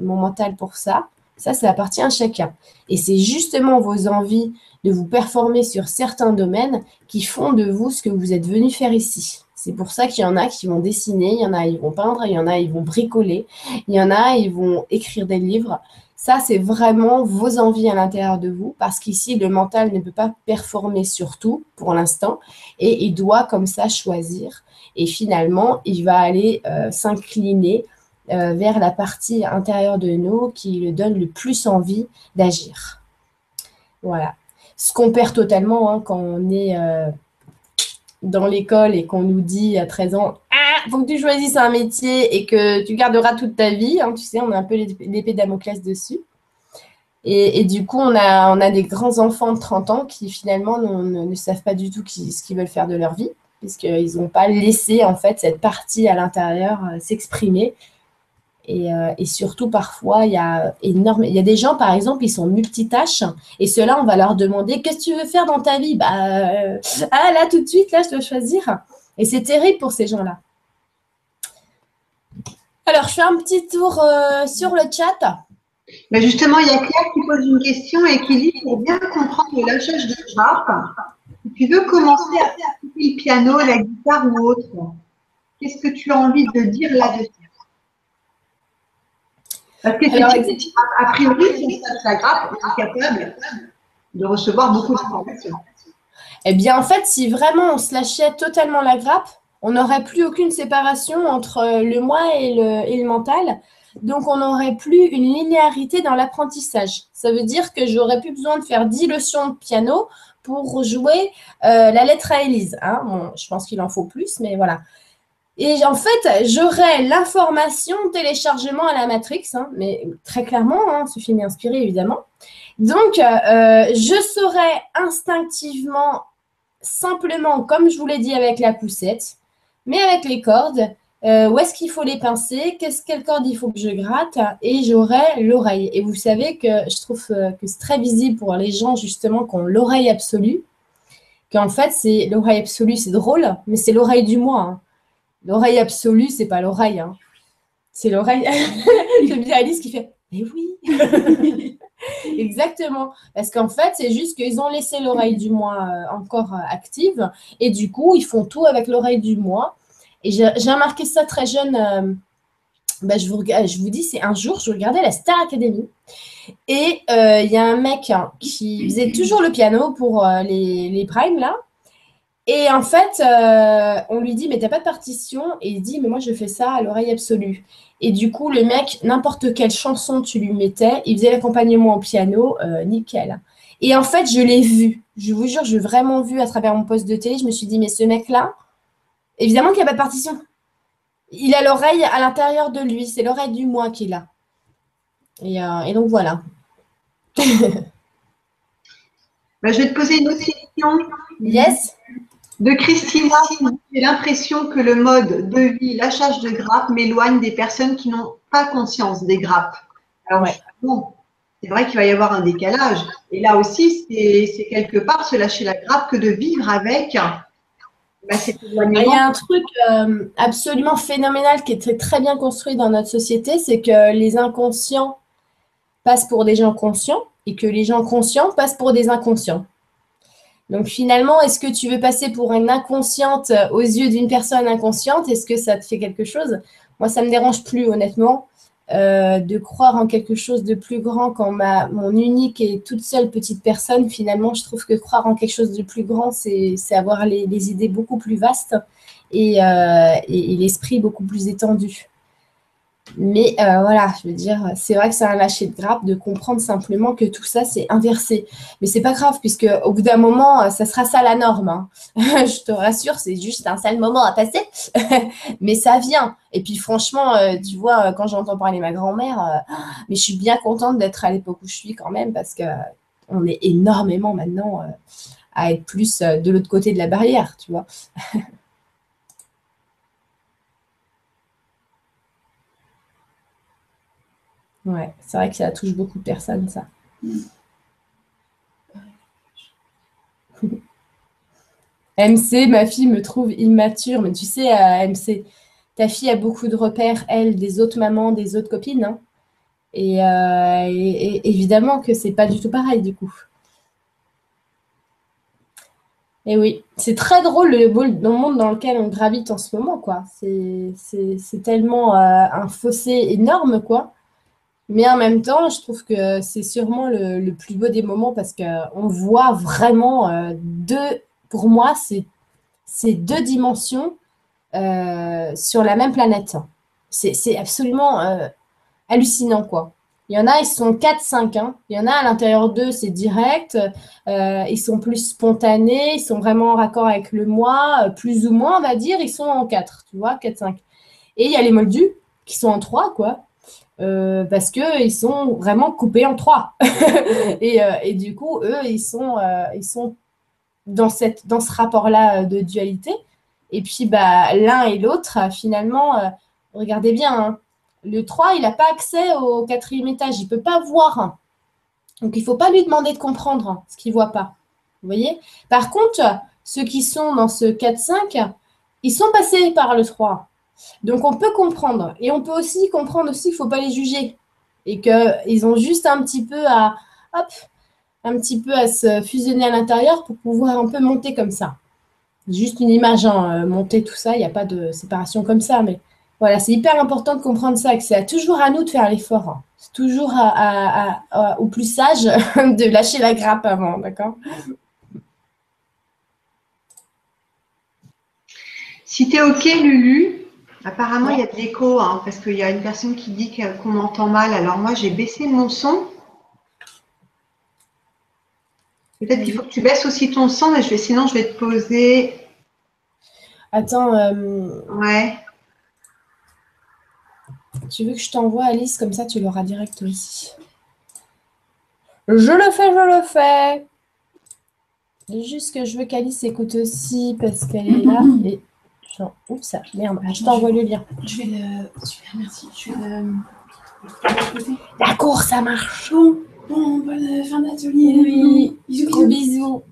mon mental pour ça? Ça, ça appartient à chacun. Et c'est justement vos envies de vous performer sur certains domaines qui font de vous ce que vous êtes venu faire ici. C'est pour ça qu'il y en a qui vont dessiner, il y en a qui vont peindre, il y en a qui vont bricoler, il y en a qui vont écrire des livres. Ça, c'est vraiment vos envies à l'intérieur de vous, parce qu'ici, le mental ne peut pas performer sur tout pour l'instant, et il doit comme ça choisir. Et finalement, il va aller euh, s'incliner euh, vers la partie intérieure de nous qui lui donne le plus envie d'agir. Voilà. Ce qu'on perd totalement hein, quand on est euh, dans l'école et qu'on nous dit à 13 ans, ah, faut que tu choisisses un métier et que tu garderas toute ta vie. Hein, tu sais, on a un peu l'épée d'Amoclès dessus. Et, du coup, on a, on a des grands enfants de 30 ans qui finalement ne, savent pas du tout ce qu'ils veulent faire de leur vie, puisqu'ils n'ont pas laissé en fait cette partie à l'intérieur euh, s'exprimer euh, et, surtout, parfois, il y, a énorme, il y a des gens, par exemple, ils sont multitâches. Et ceux-là, on va leur demander Qu'est-ce que tu veux faire dans ta vie? Bah, euh, Ah, là, tout de suite, là, je dois choisir. Et c'est terrible pour ces gens-là. Alors, je fais un petit tour euh, sur le chat. Mais justement, il y a Claire qui pose une question et qui dit Pour bien comprendre le lâchage de grappe, tu veux commencer à faire le piano, la guitare ou autre, qu'est-ce que tu as envie de dire là-dessus? Parce que, a priori, ça grappe est capable de recevoir beaucoup d'informations. Eh bien, en fait, si vraiment on se lâchait totalement la grappe, on n'aurait plus aucune séparation entre le moi et le, mental. Donc, on n'aurait plus une linéarité dans l'apprentissage. Ça veut dire que j'aurais plus besoin de faire 10 leçons de piano pour jouer euh, la lettre à Élise. Hein. je pense qu'il en faut plus, mais voilà. Et en fait, j'aurai l'information téléchargement à la Matrix, hein, mais très clairement, hein, ce film est inspiré évidemment. Donc, euh, je saurai instinctivement, simplement, comme je vous l'ai dit avec la poussette, mais avec les cordes, euh, où est-ce qu'il faut les pincer, qu'est-ce quelle corde il faut que je gratte, et j'aurai l'oreille. Et vous savez que je trouve euh, que c'est très visible pour les gens justement qui ont l'oreille absolue, qu'en fait, c'est l'oreille absolue, c'est drôle, mais c'est l'oreille du moi. Hein. L'oreille absolue, c'est pas l'oreille. Hein. C'est l'oreille. J'aime bien Alice qui fait Mais oui Exactement. Parce qu'en fait, c'est juste qu'ils ont laissé l'oreille du moi euh, encore euh, active et du coup, ils font tout avec l'oreille du moi. Et j'ai remarqué ça très jeune. Euh, bah, je, vous, je vous dis, c'est un jour, je regardais la Star Academy et il y a un mec hein, qui faisait toujours le piano pour les, les primes là. Et en fait, on lui dit, mais t'as pas de partition Et il dit, mais moi je fais ça à l'oreille absolue. Et du coup, le mec, n'importe quelle chanson tu lui mettais, il faisait l'accompagnement au piano, euh, nickel. Et en fait, je l'ai vu. Je vous jure, je l'ai vraiment vu à travers mon poste de télé. Je me suis dit, mais ce mec-là, évidemment qu'il n'y a pas de partition. Il a l'oreille à l'intérieur de lui. C'est l'oreille du moi qu'il a. Et, euh, et, donc voilà. Bah, je vais te poser une autre question. Yes. De Christina, j'ai l'impression que le mode de vie, la charge de grappe m'éloigne des personnes qui n'ont pas conscience des grappes. Alors, bon, c'est vrai qu'il va y avoir un décalage. Et là aussi, c'est quelque part se lâcher la grappe que de vivre avec. Bah, Il y a un truc euh, absolument phénoménal qui est très bien construit dans notre société, c'est que les inconscients passent pour des gens conscients et que les gens conscients passent pour des inconscients. Donc finalement, est-ce que tu veux passer pour une inconsciente aux yeux d'une personne inconsciente? Est-ce que ça te fait quelque chose? Moi, ça ne me dérange plus, honnêtement, euh, de croire en quelque chose de plus grand quand ma, mon unique et toute seule petite personne, finalement, je trouve que croire en quelque chose de plus grand, c'est avoir les, idées beaucoup plus vastes et, euh, et l'esprit beaucoup plus étendu. Mais euh, voilà, je veux dire, c'est vrai que c'est un lâcher de grappe de comprendre simplement que tout ça, c'est inversé. Mais c'est pas grave, puisque au bout d'un moment, euh, ça sera ça la norme. Hein. je te rassure, c'est juste un sale moment à passer. mais ça vient. Et puis franchement, euh, tu vois, quand j'entends parler ma grand-mère, mais je suis bien contente d'être à l'époque où je suis quand même, parce qu'on est énormément maintenant à être plus de l'autre côté de la barrière, tu vois. Ouais, c'est vrai que ça touche beaucoup de personnes, ça. MC, ma fille me trouve immature, mais tu sais, euh, MC, ta fille a beaucoup de repères, elle, des autres mamans, des autres copines. Hein. Euh, et, évidemment que c'est pas du tout pareil, du coup. Et oui, c'est très drôle le, le monde dans lequel on gravite en ce moment, quoi. C'est tellement euh, un fossé énorme, quoi. Mais en même temps, je trouve que c'est sûrement le, plus beau des moments parce qu'on voit vraiment euh, deux, pour moi, c'est deux dimensions euh, sur la même planète. C'est absolument euh, hallucinant, quoi. Il y en a, ils sont 4-5. Hein. Il y en a à l'intérieur d'eux, c'est direct. ils sont plus spontanés, ils sont vraiment en raccord avec le moi, plus ou moins, on va dire. Ils sont en 4, tu vois, 4-5. Et il y a les moldus qui sont en 3, quoi. Euh, parce qu'ils sont vraiment coupés en trois. et, euh, et, du coup, eux, ils sont, euh, ils sont dans, cette, dans ce rapport-là de dualité. Et puis, bah, l'un et l'autre, finalement, regardez bien, hein, le 3, il n'a pas accès au quatrième étage, il ne peut pas voir. Donc, il ne faut pas lui demander de comprendre ce qu'il ne voit pas. Vous voyez? Par contre, ceux qui sont dans ce 4-5, ils sont passés par le 3. Donc on peut comprendre. Et on peut aussi comprendre aussi qu'il ne faut pas les juger. Et qu'ils ont juste un petit peu à un petit peu à se fusionner à l'intérieur pour pouvoir un peu monter comme ça. Juste une image, hein, euh, monter tout ça, il n'y a pas de séparation comme ça, mais voilà, c'est hyper important de comprendre ça, que c'est toujours à nous de faire l'effort. Hein. C'est toujours au plus sage de lâcher la grappe avant, d'accord? Si tu es OK, Lulu, Apparemment, il y a de l'écho, hein, parce qu'il y a une personne qui dit qu'on m'entend mal. Alors moi, j'ai baissé mon son. Peut-être qu'il faut que tu baisses aussi ton son, mais je vais, sinon je vais te poser. Attends. Euh, ouais. Tu veux que je t'envoie Alice, comme ça tu l'auras direct aussi. Je le fais, je le fais. Juste que je veux qu'Alice écoute aussi parce qu'elle est là. Et oups, merde, je t'envoie le lien. Je vais le. Super, merci. Je vais le. D'accord, ça marche. Bon, bonne fin d'atelier. Oui, bisous. bisous.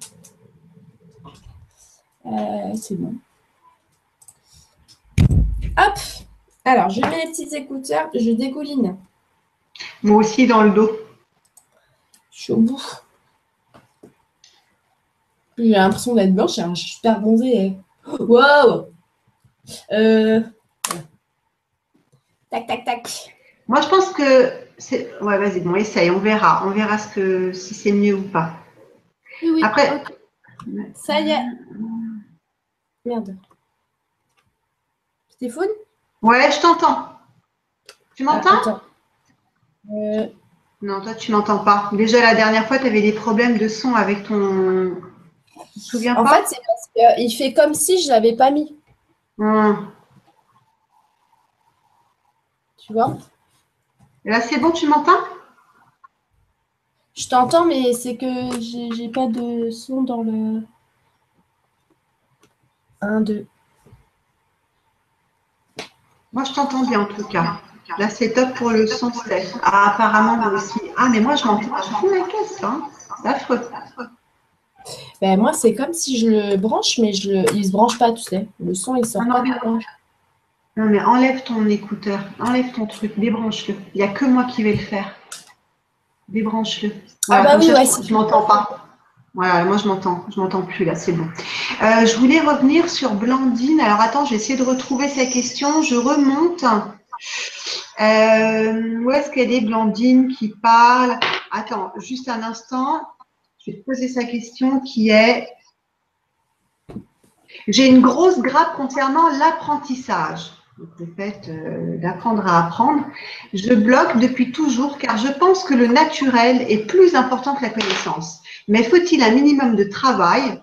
Euh, c'est bon. Hop Alors, je mets les petits écouteurs, je dégouline Moi aussi dans le dos. Je suis au bout. J'ai l'impression d'être blanche, je suis super bronzée. Wow euh... Tac, tac, tac. Moi, je pense que c'est. Ouais, vas-y, bon, essaye, on verra. On verra ce que... si c'est mieux ou pas. Oui, oui. Après. Ça y est. Merde. Stéphane? Ouais, je t'entends. Tu m'entends? Ah, euh... Non, toi, tu m'entends pas. Déjà, la dernière fois, tu avais des problèmes de son avec ton. Tu te souviens En pas? fait, c'est parce qu'il fait comme si je ne l'avais pas mis. Hum. Tu vois? Là, c'est bon, tu m'entends? Je t'entends, mais c'est que j'ai pas de son dans le. 1, 2. Moi, je t'entends bien en tout cas. Là, c'est top pour le son, Steph. Ah, apparemment, moi aussi. Ah, mais moi, je m'entends. Je fous la caisse, hein? C'est affreux. Ben, moi, c'est comme si je le branche, mais je le... il se branche pas, tu sais. Le son, il sort Ah non, pas. mais- Non, mais enlève ton écouteur. Enlève ton truc. Débranche-le. Il n'y a que moi qui vais le faire. Débranche-le. Ah bah oui, ouais, je- Je m'entends pas. Voilà, moi, je m'entends. Je m'entends plus, là. C'est bon. Euh, je voulais revenir sur Blandine. Alors, attends, je vais essayer de retrouver sa question. Je remonte. Euh, où est-ce qu'elle est, Blandine, qui parle? Attends, juste un instant. Je vais te poser sa question qui est J'ai une grosse grappe concernant l'apprentissage. Le fait euh, d'apprendre à apprendre. Je bloque depuis toujours car je pense que le naturel est plus important que la connaissance. Mais faut-il un minimum de travail?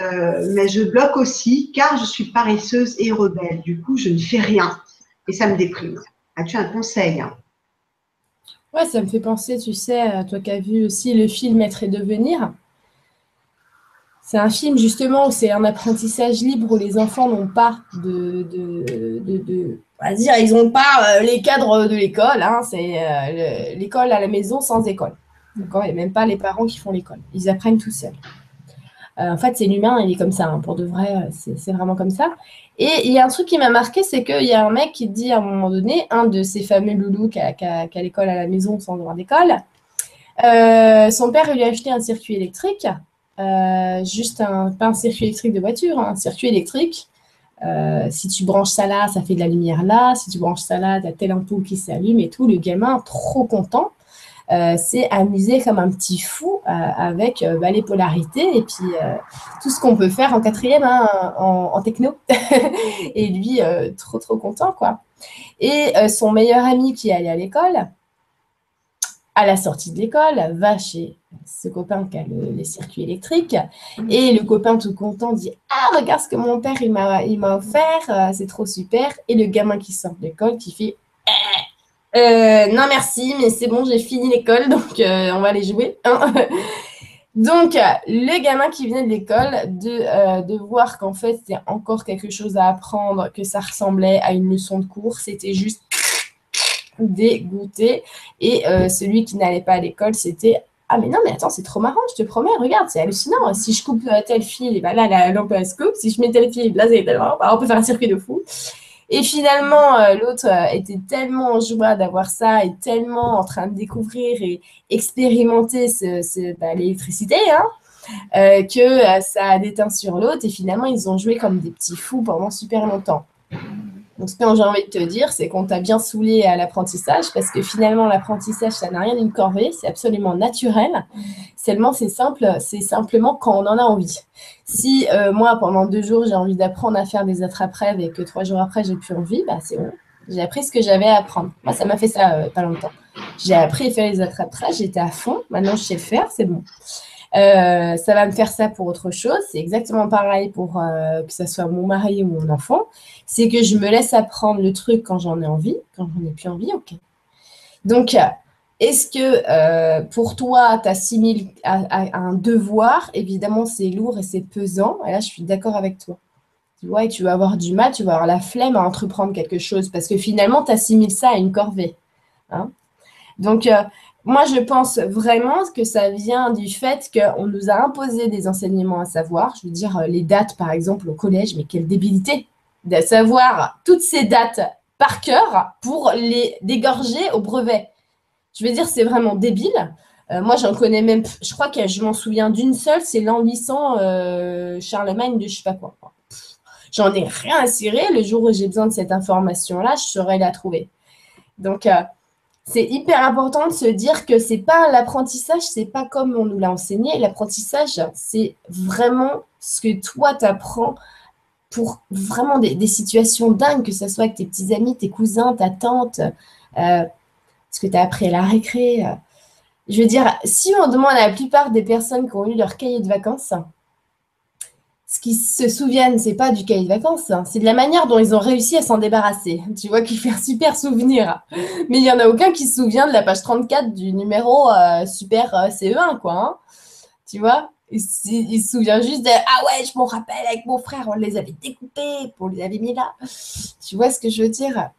Euh, Mais je bloque aussi car je suis paresseuse et rebelle. Du coup, je ne fais rien et ça me déprime. As-tu un conseil Ça me fait penser, tu sais, toi qui as vu aussi le film Être et devenir. C'est un film justement où c'est un apprentissage libre où les enfants n'ont pas de, de, de, on va dire, ils n'ont pas euh, les cadres de l'école. hein, c'est euh, le- l'école à la maison sans école. D'accord même pas les parents qui font l'école. Ils apprennent tout seuls. Euh, en fait, c'est l'humain, il est comme ça. hein, pour de vrai, euh, c'est vraiment comme ça. Et il y a un truc qui m'a marqué, c'est qu'il y a un mec qui dit à un moment donné, un de ces fameux loulous qui a, qui a- qui a l'école à la maison sans avoir d'école, euh, son père lui a acheté un circuit électrique, juste un, pas un circuit électrique de voiture, un circuit électrique. Si tu branches ça là, ça fait de la lumière là. Si tu branches ça là, tu as telle ampoule qui s'allume et tout. Le gamin, trop content, s'est amusé comme un petit fou euh, avec euh, bah, les polarités et puis euh, tout ce qu'on peut faire en quatrième hein, en, techno. et lui, euh, trop, trop content, quoi. Et euh, son meilleur ami qui est allé à l'école, à la sortie de l'école, va chez ce copain qui a le- les circuits électriques. Et le copain tout content dit Ah, regarde ce que mon père il m'a, offert, euh, c'est trop super. Et le gamin qui sort de l'école qui fait Euh, euh, Non, merci, mais c'est bon, j'ai fini l'école, donc euh, on va aller jouer. hein. donc, le gamin qui venait de l'école, de, euh, de voir qu'en fait, c'était encore quelque chose à apprendre, que ça ressemblait à une leçon de cours, c'était juste dégoûté. Et celui qui n'allait pas à l'école, c'était Ah, mais non, mais attends, c'est trop marrant, je te promets, regarde, c'est hallucinant. Si je coupe tel fil, et ben là, la lampe elle se coupe. Si je mets tel fil, là, c'est tellement. on peut faire un circuit de fou. Et finalement, euh, l'autre euh, était tellement en joie d'avoir ça et tellement en train de découvrir et expérimenter ce, bah, l'électricité, hein, euh, que ça a déteint sur l'autre. Et finalement, ils ont joué comme des petits fous pendant super longtemps. Donc, ce que j'ai envie de te dire, c'est qu'on t'a bien saoulé à l'apprentissage parce que finalement, l'apprentissage, ça n'a rien d'une corvée, c'est absolument naturel. Seulement, c'est simple, c'est simplement quand on en a envie. Si euh, moi, pendant deux jours, j'ai envie d'apprendre à faire des attrape-rêves et que trois jours après, j'ai plus envie, bah, c'est bon. J'ai appris ce que j'avais à apprendre. Moi, ça m'a fait ça euh, pas longtemps. J'ai appris à faire les attrape-rêves, j'étais à fond. Maintenant, je sais faire, c'est bon. Euh, ça va me faire ça pour autre chose. C'est exactement pareil pour euh, que ce soit mon mari ou mon enfant. C'est que je me laisse apprendre le truc quand j'en ai envie. Quand j'en ai plus envie, ok. Donc, est-ce que euh, pour toi, tu assimiles à, un devoir? Évidemment, c'est lourd et c'est pesant. Et là, je suis d'accord avec toi. Tu vois, et tu vas avoir du mal, tu vas avoir la flemme à entreprendre quelque chose parce que finalement, tu assimiles ça à une corvée. hein. Donc, moi, je pense vraiment que ça vient du fait qu'on nous a imposé des enseignements à savoir. Je veux dire, euh, les dates, par exemple, au collège, mais quelle débilité de savoir toutes ces dates par cœur pour les dégorger au brevet. Je veux dire, c'est vraiment débile. Euh, moi, j'en connais même, je crois que je m'en souviens d'une seule, c'est l'an 800 euh, Charlemagne de je sais pas quoi. J'en ai rien à cirer. Le jour où j'ai besoin de cette information-là, je saurais la trouver. Donc, euh, c'est hyper important de se dire que c'est pas l'apprentissage, c'est pas comme on nous l'a enseigné. L'apprentissage, c'est vraiment ce que toi t'apprends pour vraiment des, situations dingues, que ce soit avec tes petits amis, tes cousins, ta tante, euh, ce que tu as appris à la récré. Euh. Je veux dire, si on demande à la plupart des personnes qui ont eu leur cahier de vacances, ce qu'ils se souviennent, c'est pas du cahier de vacances, hein. c'est de la manière dont ils ont réussi à s'en débarrasser. Tu vois, qui fait un super souvenir. Mais il n'y en a aucun qui se souvient de la page 34 du numéro euh, super euh, CE1, quoi. Hein. Tu vois? Il, se souvient juste de Ah ouais, je m'en rappelle, avec mon frère, on les avait découpés, on les avait mis là. Tu vois ce que je veux dire?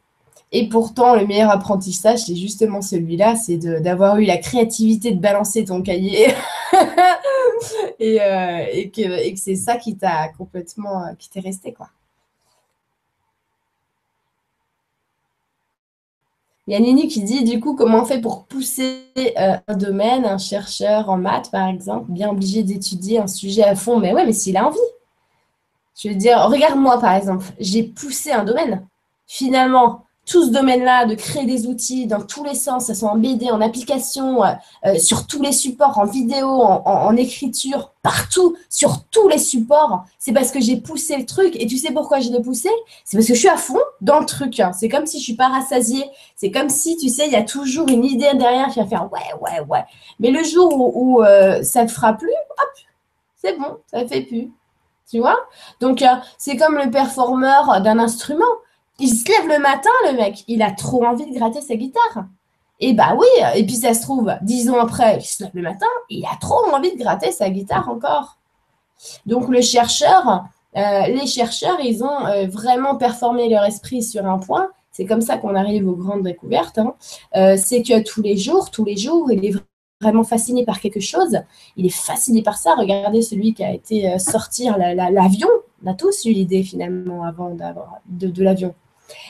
Et pourtant, le meilleur apprentissage, c'est justement celui-là, c'est d'avoir eu la créativité de balancer ton cahier euh, et, que, c'est ça qui t'a complètement, euh, qui t'est resté, quoi. Il y a Nini qui dit, du coup, comment on fait pour pousser euh, un domaine, un chercheur en maths, par exemple, bien obligé d'étudier un sujet à fond, mais ouais, mais s'il a envie. Je veux dire, regarde-moi, par exemple, j'ai poussé un domaine. Finalement, tout ce domaine-là, de créer des outils dans tous les sens, ça soit en BD, en application, euh, euh, sur tous les supports, en vidéo, en, écriture, partout, sur tous les supports, c'est parce que j'ai poussé le truc. Et tu sais pourquoi je l'ai poussé? C'est parce que je suis à fond dans le truc. C'est comme si je suis pas rassasiée. C'est comme si, tu sais, il y a toujours une idée derrière qui va faire ouais, ouais, ouais. Mais le jour où, euh, ça ne fera plus, hop, c'est bon, ça ne fait plus. Tu vois? Donc, c'est comme le performeur d'un instrument il se lève le matin, le mec, il a trop envie de gratter sa guitare. Et bah oui, et puis ça se trouve, dix ans après, il se lève le matin, il a trop envie de gratter sa guitare encore. Donc le chercheur, euh, les chercheurs, ils ont euh, vraiment performé leur esprit sur un point. C'est comme ça qu'on arrive aux grandes découvertes. Hein. Euh, c'est que tous les jours, tous les jours, il est vraiment fasciné par quelque chose. Il est fasciné par ça. Regardez celui qui a été sortir l'avion. On a tous eu l'idée finalement avant d'avoir de l'avion.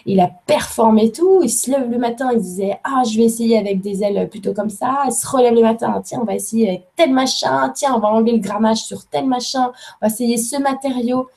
Il a performé tout. Il se lève le matin, il disait Ah, je vais essayer avec des ailes plutôt comme ça. Il se relève le matin Tiens, on va essayer avec tel machin. Tiens, on va enlever le grammage sur tel machin. On va essayer ce matériau.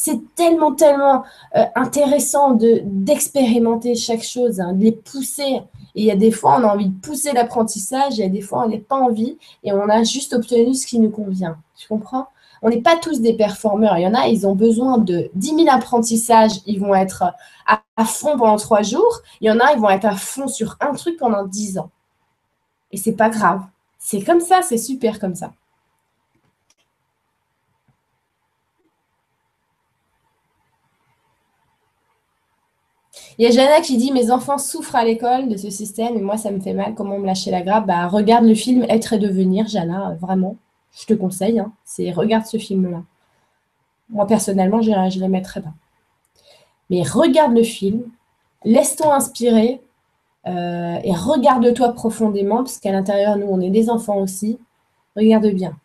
C'est tellement, tellement euh, intéressant de, d'expérimenter chaque chose, hein, de les pousser. Et il y a des fois, on a envie de pousser l'apprentissage, il y a des fois, on n'a pas envie et on a juste obtenu ce qui nous convient. Tu comprends? On n'est pas tous des performeurs. Il y en a, ils ont besoin de 10 000 apprentissages. Ils vont être à, fond pendant trois jours. Il y en a, ils vont être à fond sur un truc pendant 10 ans. Et c'est pas grave. C'est comme ça, c'est super comme ça. Il y a Jana qui dit Mes enfants souffrent à l'école de ce système et moi, ça me fait mal. Comment me lâcher la grappe? Bah, Regarde le film Être et devenir, Jana, vraiment je te conseille, hein, c'est regarde ce film-là. Moi, personnellement, je ne les mettrais pas. Mais regarde le film, laisse-toi inspirer euh, et regarde-toi profondément, parce qu'à l'intérieur, nous, on est des enfants aussi. Regarde bien.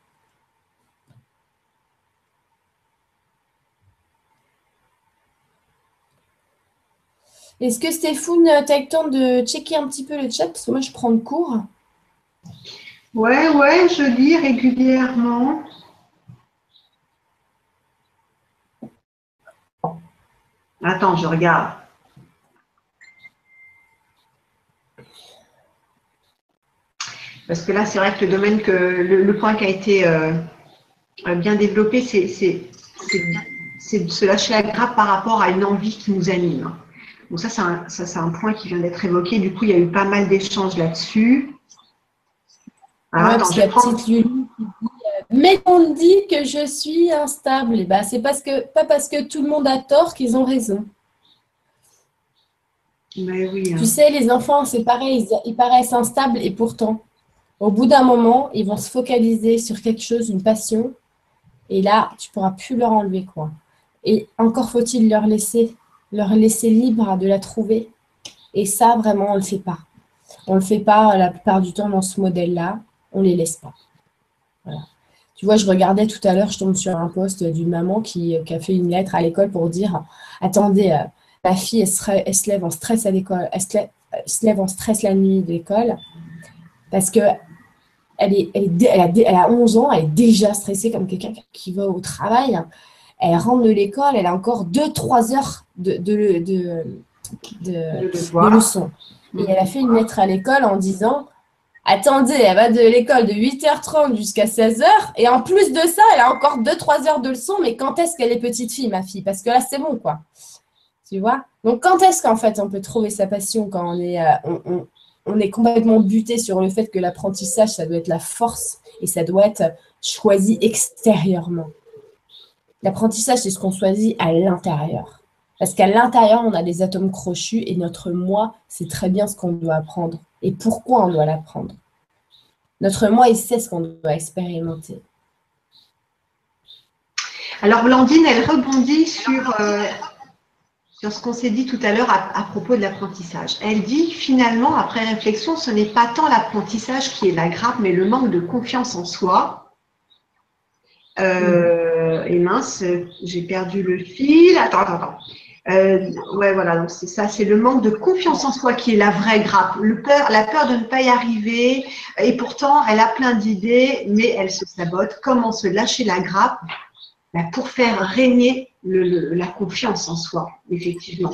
Est-ce que Stéphane, tu as le temps de checker un petit peu le chat? Parce que moi, je prends le cours. Ouais, ouais, je lis régulièrement. Attends, je regarde. Parce que là, c'est vrai que le domaine que le, point qui a été euh, bien développé, c'est de se lâcher la grappe par rapport à une envie qui nous anime. Donc ça, c'est un point qui vient d'être évoqué. Du coup, il y a eu pas mal d'échanges là-dessus. Ah, la petite Lulu qui dit euh, Mais on dit que je suis instable. Et bah, c'est parce que, pas parce que tout le monde a tort qu'ils ont raison. oui, hein. Tu sais, les enfants, c'est pareil, ils, paraissent instables et pourtant, au bout d'un moment, ils vont se focaliser sur quelque chose, une passion, et là, tu ne pourras plus leur enlever quoi. Et encore faut-il leur laisser, leur laisser libre de la trouver. Et ça, vraiment, on ne le fait pas. On ne le fait pas la plupart du temps dans ce modèle-là on ne les laisse pas. Tu vois, je regardais tout à l'heure, je tombe sur un poste d'une maman qui, a fait une lettre à l'école pour dire Attendez, euh, ma fille, elle se, lève en stress à l'école, elle, se lève, en stress la nuit de l'école. Parce que elle, est, elle, a, 11 ans, elle est déjà stressée comme quelqu'un qui va au travail. Elle rentre de l'école, elle a encore 2-3 heures de, de, de, de, leçons. Et elle a fait une lettre à l'école en disant Attendez, elle va de l'école de 8h30 jusqu'à 16h. Et en plus de ça, elle a encore 2-3 heures de leçons. Mais quand est-ce qu'elle est petite fille, ma fille? Parce que là, c'est bon, quoi. Tu vois? Donc, quand est-ce qu'en fait, on peut trouver sa passion quand on est, euh, on est complètement buté sur le fait que l'apprentissage, ça doit être la force et ça doit être choisi extérieurement? L'apprentissage, c'est ce qu'on choisit à l'intérieur. Parce qu'à l'intérieur, on a des atomes crochus et notre moi c'est très bien ce qu'on doit apprendre et pourquoi on doit l'apprendre? Notre moi, il sait ce qu'on doit expérimenter. Alors, Blandine, elle rebondit sur euh, sur ce qu'on s'est dit tout à l'heure à, propos de l'apprentissage. Elle dit finalement, après réflexion, ce n'est pas tant l'apprentissage qui est la grappe, mais le manque de confiance en soi. Euh, et mince, j'ai perdu le fil. Attends, attends, attends. Euh, ouais, voilà, donc c'est ça, c'est le manque de confiance en soi qui est la vraie grappe. Le la peur de ne pas y arriver, et pourtant, elle a plein d'idées, mais elle se sabote. Comment se lâcher la grappe? Bah, pour faire régner la confiance en soi, effectivement.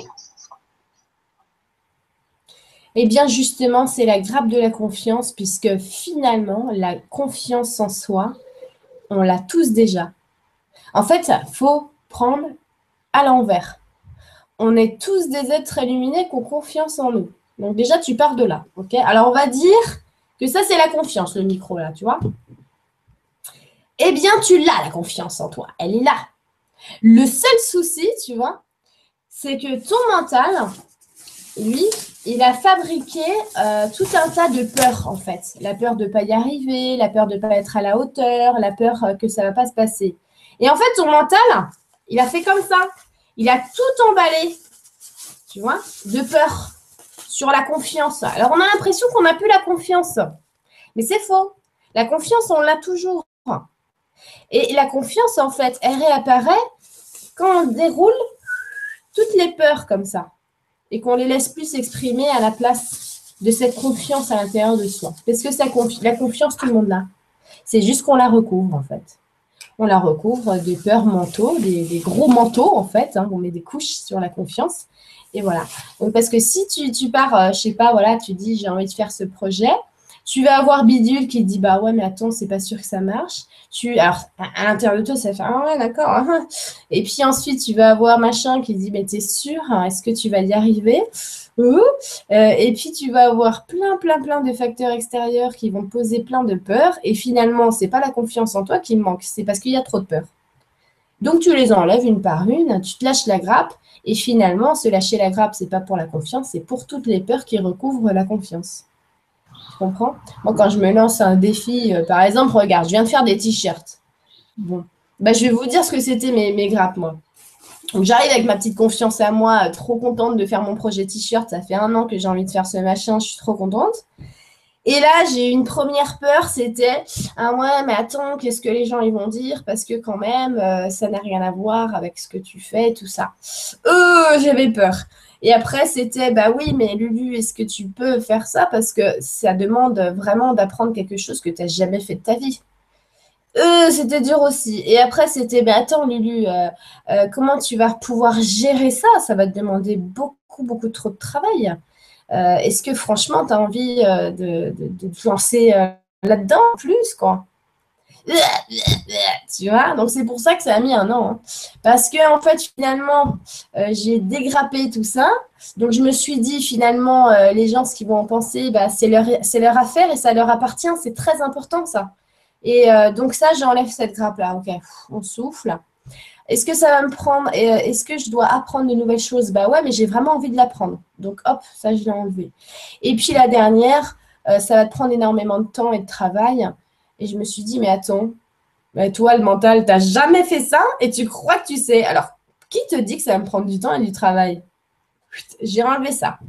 Eh bien, justement, c'est la grappe de la confiance, puisque finalement, la confiance en soi, on l'a tous déjà. En fait, il faut prendre à l'envers. On est tous des êtres illuminés qui ont confiance en nous. Donc déjà, tu pars de là. ok? Alors, on va dire que ça, c'est la confiance, le micro là, tu vois? Eh bien, tu l'as, la confiance en toi. Elle est là. Le seul souci, tu vois, c'est que ton mental, lui, il a fabriqué euh, tout un tas de peurs, en fait. La peur de ne pas y arriver, la peur de ne pas être à la hauteur, la peur euh, que ça ne va pas se passer. Et en fait, ton mental, il a fait comme ça. Il a tout emballé, tu vois, de peur sur la confiance. Alors, on a l'impression qu'on n'a plus la confiance. Mais c'est faux. La confiance, on l'a toujours. Et la confiance, en fait, elle réapparaît quand on déroule toutes les peurs comme ça et qu'on les laisse plus s'exprimer à la place de cette confiance à l'intérieur de soi. Parce que la confiance, tout le monde l'a. C'est juste qu'on la recouvre, en fait. On la recouvre des peurs mentaux, des, gros manteaux, en fait. Hein. on met des couches sur la confiance. Et voilà. Donc, parce que si tu, tu pars, euh, je sais pas, voilà, tu dis j'ai envie de faire ce projet, tu vas avoir Bidule qui dit bah ouais mais attends c'est pas sûr que ça marche. Tu alors à, l'intérieur de toi ça fait ah ouais d'accord. Et puis ensuite tu vas avoir machin qui dit mais t'es sûr hein, est-ce que tu vas y arriver? Euh, Et puis tu vas avoir plein plein plein de facteurs extérieurs qui vont poser plein de peurs et finalement c'est pas la confiance en toi qui manque c'est parce qu'il y a trop de peur. Donc tu les enlèves une par une, tu te lâches la grappe et finalement se lâcher la grappe c'est pas pour la confiance c'est pour toutes les peurs qui recouvrent la confiance comprends Moi, quand je me lance un défi, euh, par exemple, regarde, je viens de faire des t-shirts. Bon, bah, je vais vous dire ce que c'était mes, mes grappes, moi. Donc, j'arrive avec ma petite confiance à moi, euh, trop contente de faire mon projet t-shirt. Ça fait un an que j'ai envie de faire ce machin, je suis trop contente. Et là, j'ai une première peur, c'était ah ouais, mais attends, qu'est-ce que les gens ils vont dire? Parce que quand même, euh, ça n'a rien à voir avec ce que tu fais, tout ça. Euh, j'avais peur. Et après, c'était, bah oui, mais Lulu, est-ce que tu peux faire ça? Parce que ça demande vraiment d'apprendre quelque chose que tu n'as jamais fait de ta vie. Euh, c'était dur aussi. Et après, c'était, bah attends, Lulu, euh, euh, comment tu vas pouvoir gérer ça? Ça va te demander beaucoup, beaucoup trop de travail. est-ce que franchement, tu as envie de, de, de, te lancer là-dedans plus, quoi? tu vois donc c'est pour ça que ça a mis un an hein. parce que en fait finalement euh, j'ai dégrappé tout ça donc je me suis dit finalement euh, les gens ce qu'ils vont en penser bah, c'est leur affaire et ça leur appartient c'est très important ça et euh, donc ça j'enlève cette grappe là ok on souffle est-ce que ça va me prendre Est-ce que je dois apprendre de nouvelles choses? Bah ouais, mais j'ai vraiment envie de l'apprendre. Donc hop, ça je l'ai enlevé. Et puis la dernière, ça va te prendre énormément de temps et de travail. Et je me suis dit, mais attends, toi, le mental, tu n'as jamais fait ça et tu crois que tu sais. Alors, qui te dit que ça va me prendre du temps et du travail? J'ai enlevé ça.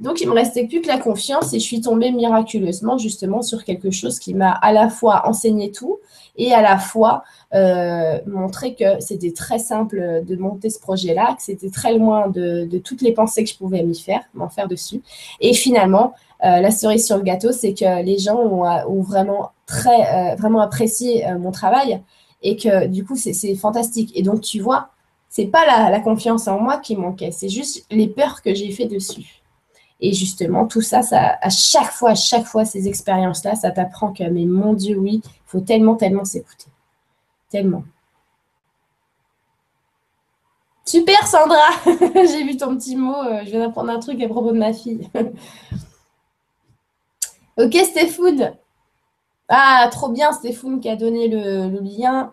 Donc, il me restait plus que la confiance et je suis tombée miraculeusement justement sur quelque chose qui m'a à la fois enseigné tout et à la fois euh, montré que c'était très simple de monter ce projet-là, que c'était très loin de, toutes les pensées que je pouvais m'y faire, m'en faire dessus. Et finalement, euh, la cerise sur le gâteau, c'est que les gens ont, vraiment très, euh, vraiment apprécié mon travail et que du coup, c'est fantastique. Et donc, tu vois, c'est pas la, la, confiance en moi qui manquait, c'est juste les peurs que j'ai fait dessus. Et justement, tout ça, ça, à chaque fois, à chaque fois, ces expériences-là, ça t'apprend que, mais mon Dieu, oui, il faut tellement, tellement s'écouter. Tellement. Super, Sandra J'ai vu ton petit mot. Euh, je viens d'apprendre un truc à propos de ma fille. ok, Stéphane. Ah, trop bien, Stéphane qui a donné le, lien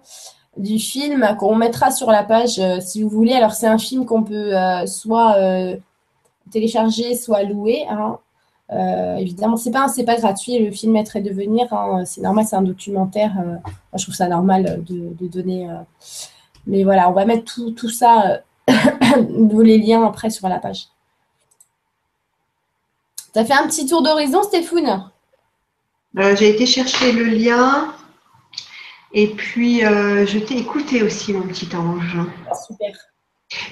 du film qu'on mettra sur la page euh, si vous voulez. Alors, c'est un film qu'on peut euh, soit télécharger, soit louer. Hein. Euh, évidemment, c'est pas pas gratuit. Le film être et devenir, hein. c'est normal, c'est un documentaire. Euh, je trouve ça normal de, donner. Euh. mais voilà, on va mettre tout, tout ça, les liens après sur la page. Tu as fait un petit tour d'horizon, Stéphane? J'ai été chercher le lien. Et puis, je t'ai écouté aussi, mon petit ange. Ah, super.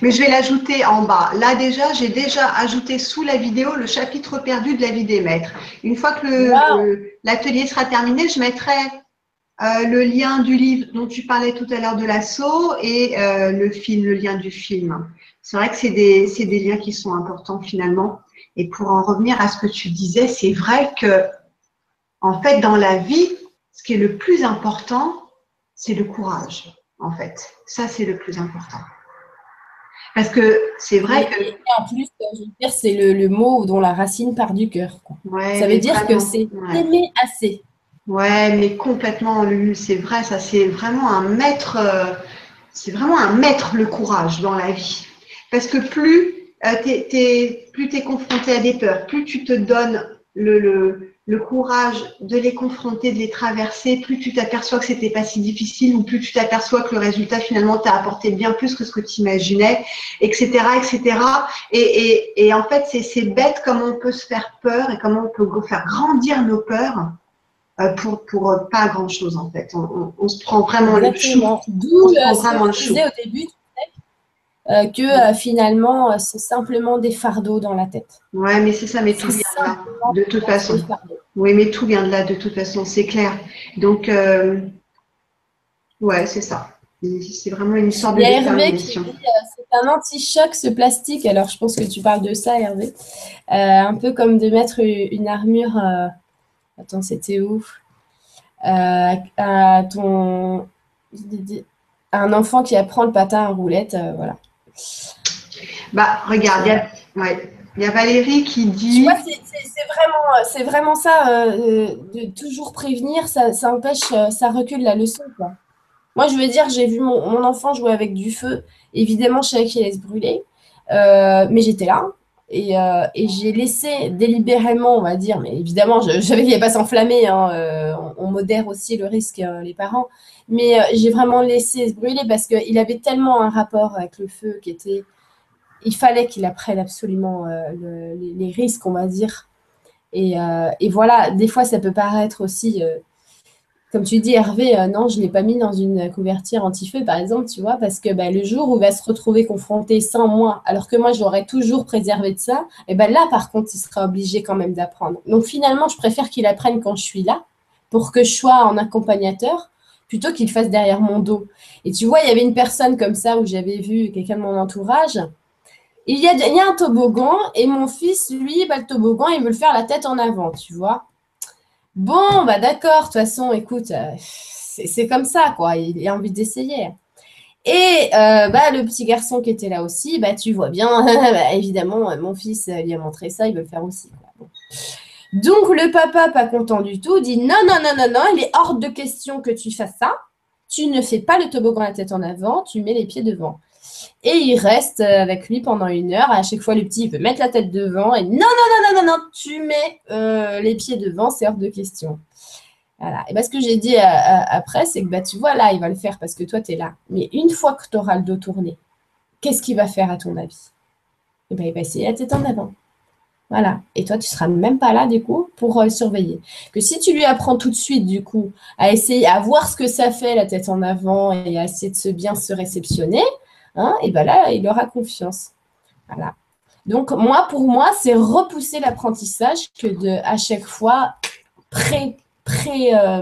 Mais je vais l'ajouter en bas. Là déjà, j'ai déjà ajouté sous la vidéo le chapitre perdu de la vie des maîtres. Une fois que l'atelier sera terminé, je mettrai euh, le lien du livre dont tu parlais tout à l'heure de l'assaut et euh, le film, le lien du film. C'est vrai que c'est des, des liens qui sont importants finalement. Et pour en revenir à ce que tu disais, c'est vrai que en fait, dans la vie, ce qui est le plus important, c'est le courage. En fait, ça c'est le plus important. Parce que c'est vrai que. en plus, je veux dire, c'est le, mot dont la racine part du cœur. ça veut dire que c'est aimer assez. Ouais, mais complètement, c'est vrai, ça c'est vraiment un maître, euh, c'est vraiment un maître le courage dans la vie. Parce que plus euh, tu es, confronté à des peurs, plus tu te donnes le, le, le courage de les confronter, de les traverser, plus tu t'aperçois que c'était pas si difficile ou plus tu t'aperçois que le résultat finalement t'a apporté bien plus que ce que tu imaginais, etc., etc. Et, et, et en fait, c'est bête comment on peut se faire peur et comment on peut faire grandir nos peurs euh, pour, pour pas grand chose en fait. On, on, se prend vraiment le chou. D'où ce que je disais au début, euh, que euh, finalement, euh, c'est simplement des fardeaux dans la tête. Ouais, mais c'est ça, mais tout vient de là, de toute façon. Oui, mais tout vient de là, de toute façon, c'est clair. Donc, ouais, c'est ça. C'est vraiment une sorte de détermination. c'est un anti-choc ce plastique. Alors, je pense que tu parles de ça, Hervé. un peu comme de mettre une armure. Attends, c'était où? À ton un enfant qui apprend le patin à roulette, voilà. Bah, regarde, il y, a Valérie qui dit. c'est vraiment, ça, euh, de toujours prévenir, ça, empêche, euh, ça recule la leçon. Moi, je veux dire, j'ai vu mon, enfant jouer avec du feu. Évidemment, je savais qu'il allait se brûler, euh, mais j'étais là. Et, j'ai laissé délibérément, on va dire, mais évidemment, je, savais qu'il pas s'enflammer. Hein, on, modère aussi le risque, les parents. Mais euh, j'ai vraiment laissé se brûler parce qu'il avait tellement un rapport avec le feu qui. Il fallait qu'il apprenne absolument euh, les, risques, on va dire. Euh, et, voilà, des fois, ça peut paraître aussi. Comme tu dis, Hervé, non, je ne l'ai pas mis dans une couverture anti-feu, par exemple, tu vois, parce que bah, le jour où il va se retrouver confronté sans moi, alors que moi, j'aurais toujours préservé de ça, et ben là, par contre, il sera obligé quand même d'apprendre. Donc finalement, je préfère qu'il apprenne quand je suis là, pour que je sois en accompagnateur, plutôt qu'il fasse derrière mon dos. Et tu vois, il y avait une personne comme ça où j'avais vu quelqu'un de mon entourage. Il y, a, il y a un toboggan et mon fils, lui, bah, le toboggan, il veut le faire la tête en avant, tu vois. Bon, bah d'accord, de toute façon, écoute, euh, c'est comme ça, quoi. Il a envie d'essayer. Et euh, bah, le petit garçon qui était là aussi, bah, tu vois bien, bah, évidemment, mon fils lui a montré ça, il veut le faire aussi. Donc le papa, pas content du tout, dit non, non, non, non, non, il est hors de question que tu fasses ça. Tu ne fais pas le toboggan la tête en avant, tu mets les pieds devant. Et il reste euh, avec lui pendant une heure. À chaque fois, le petit, il veut mettre la tête devant. Et non, non, non, non, non, non, tu mets euh, les pieds devant, c'est hors de question. Voilà. Et bien, ce que j'ai dit euh, après, c'est que bah, tu vois, là, il va le faire parce que toi, tu es là. Mais une fois que tu auras le dos tourné, qu'est-ce qu'il va faire à ton avis? Et eh ben, Il va essayer la tête en avant. Voilà. Et toi, tu seras même pas là, du coup, pour surveiller. Que si tu lui apprends tout de suite, du coup, à essayer, à voir ce que ça fait, la tête en avant, et à essayer de se bien se réceptionner, hein, et ben là, il aura confiance. Voilà. Donc, moi, pour moi, c'est repousser l'apprentissage que de, à chaque fois, pré, pré, euh,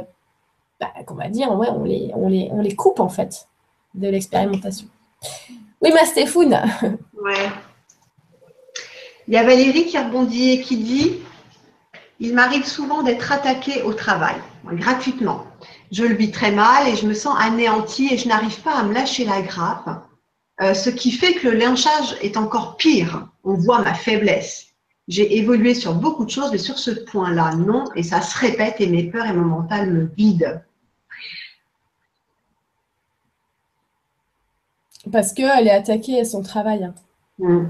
bah, va dire, ouais, on les, on, les, on les coupe, en fait, de l'expérimentation. Oui, ma Stéphane. Ouais. Il y a Valérie qui rebondit et qui dit Il m'arrive souvent d'être attaquée au travail, gratuitement. Je le vis très mal et je me sens anéantie et je n'arrive pas à me lâcher la grappe. Euh, ce qui fait que le lynchage est encore pire. On voit ma faiblesse. J'ai évolué sur beaucoup de choses, mais sur ce point-là, non. Et ça se répète et mes peurs et mon mental me vident. Parce qu'elle est attaquée à son travail. Hein. Hmm.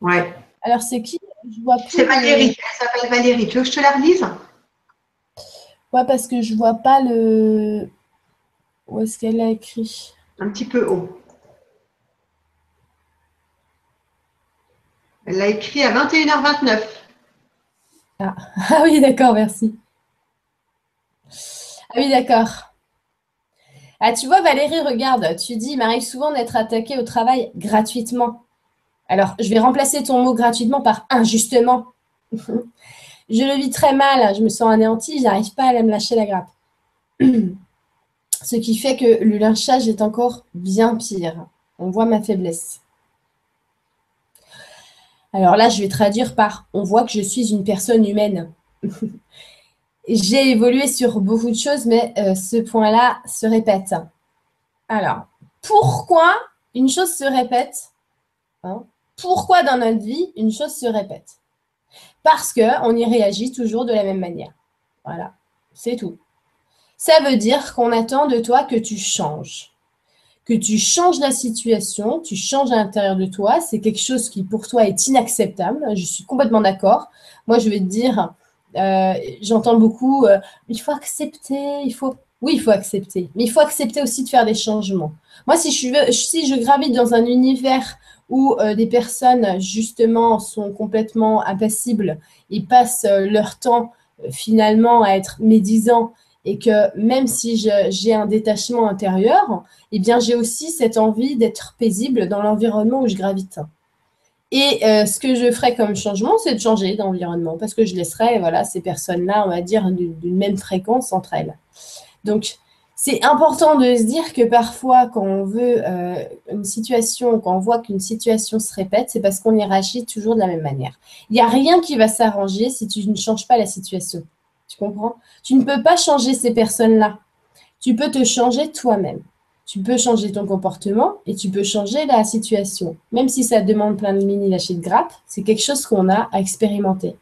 Ouais. Alors, c'est qui? Je vois C'est Valérie. Elle s'appelle Valérie. Tu veux que je te la relise? Ouais, parce que je vois pas le. Où est-ce qu'elle a écrit? Un petit peu haut. Elle l'a écrit à 21h29. Ah, ah oui, d'accord, merci. Ah oui, d'accord. Ah, tu vois, Valérie, regarde, tu dis, il m'arrive souvent d'être attaqué au travail gratuitement. Alors, je vais remplacer ton mot gratuitement par injustement. je le vis très mal, je me sens anéantie, je n'arrive pas à me lâcher la grappe. Ce qui fait que le lynchage est encore bien pire. On voit ma faiblesse. Alors là, je vais traduire par on voit que je suis une personne humaine. J'ai évolué sur beaucoup de choses, mais euh, ce point-là se répète. Alors, pourquoi une chose se répète hein pourquoi dans notre vie une chose se répète? Parce qu'on y réagit toujours de la même manière. Voilà, c'est tout. Ça veut dire qu'on attend de toi que tu changes. Que tu changes la situation, tu changes à l'intérieur de toi. C'est quelque chose qui pour toi est inacceptable. Je suis complètement d'accord. Moi, je vais te dire, euh, j'entends beaucoup, euh, il faut accepter, il faut... Oui, il faut accepter. Mais il faut accepter aussi de faire des changements. Moi, si je, gravite dans un univers où euh, des personnes justement sont complètement impassibles et passent leur temps finalement à être médisants et que même si j'ai un détachement intérieur, eh bien j'ai aussi cette envie d'être paisible dans l'environnement où je gravite. Et ce que je ferai comme changement, c'est de changer d'environnement parce que je laisserai voilà, ces personnes-là, on va dire, d'une même fréquence entre elles. Donc, c'est important de se dire que parfois, quand on veut euh, une situation, quand on voit qu'une situation se répète, c'est parce qu'on y réagit toujours de la même manière. Il n'y a rien qui va s'arranger si tu ne changes pas la situation. Tu comprends? Tu ne peux pas changer ces personnes-là. Tu peux te changer toi-même. Tu peux changer ton comportement et tu peux changer la situation. Même si ça demande plein de mini lâchers de grappe, c'est quelque chose qu'on a à expérimenter.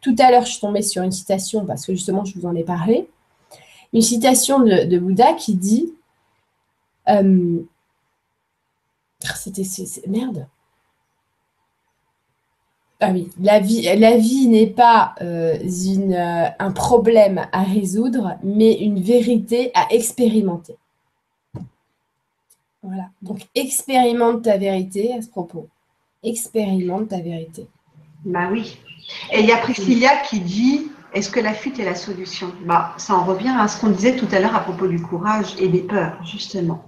Tout à l'heure, je suis tombée sur une citation parce que justement, je vous en ai parlé une citation de, Bouddha qui dit euh, C'était. Merde. Ah oui, la vie, n'est pas euh, euh, un problème à résoudre, mais une vérité à expérimenter. Voilà. Donc, expérimente ta vérité à ce propos. Expérimente ta vérité. Bah oui. Et il y a Priscilla qui dit est-ce que la fuite est la solution? Bah, Ça en revient à ce qu'on disait tout à l'heure à propos du courage et des peurs, justement.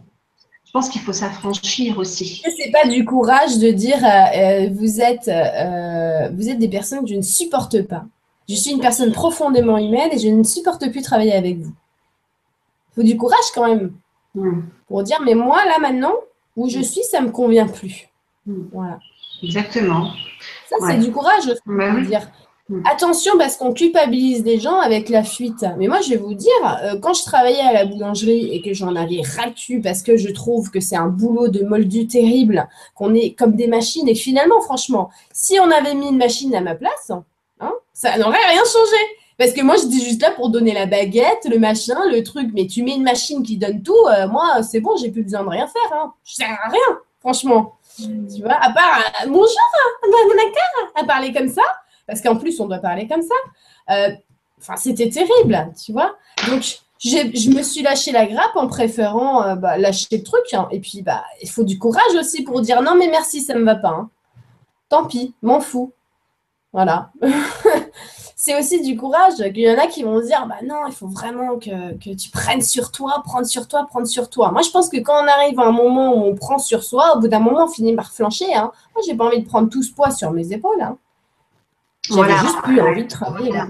Je pense qu'il faut s'affranchir aussi. Ce n'est pas du courage de dire euh, euh, vous, êtes, euh, vous êtes des personnes que je ne supporte pas. Je suis une personne profondément humaine et je ne supporte plus travailler avec vous. Il faut du courage quand même. Hmm. Pour dire mais moi, là maintenant, où je suis, ça ne me convient plus. Hmm. Voilà. Exactement. Ça, c'est du courage aussi. Bah dire Mm. Attention parce qu'on culpabilise des gens avec la fuite. Mais moi, je vais vous dire, euh, quand je travaillais à la boulangerie et que j'en avais ras parce que je trouve que c'est un boulot de moldu terrible, qu'on est comme des machines et finalement, franchement, si on avait mis une machine à ma place, hein, ça n'aurait rien changé. Parce que moi, j'étais juste là pour donner la baguette, le machin, le truc. Mais tu mets une machine qui donne tout, euh, moi, c'est bon, j'ai plus besoin de rien faire. Hein. Je sers à rien, franchement. Mm. Tu vois, à part euh, bonjour, hein, à parler comme ça parce qu'en plus, on doit parler comme ça. Euh, enfin, c'était terrible, tu vois. Donc, je me suis lâché la grappe en préférant euh, bah, lâcher le truc. Hein. Et puis, bah, il faut du courage aussi pour dire non, mais merci, ça ne me va pas. Hein. Tant pis, m'en fous. Voilà. c'est aussi du courage qu'il y en a qui vont dire bah non, il faut vraiment que, que, tu prennes sur toi, prendre sur toi, prendre sur toi. Moi, je pense que quand on arrive à un moment où on prend sur soi, au bout d'un moment, on finit par flancher. Hein. Moi, j'ai pas envie de prendre tout ce poids sur mes épaules. Hein. J'avais juste plus envie de travailler là.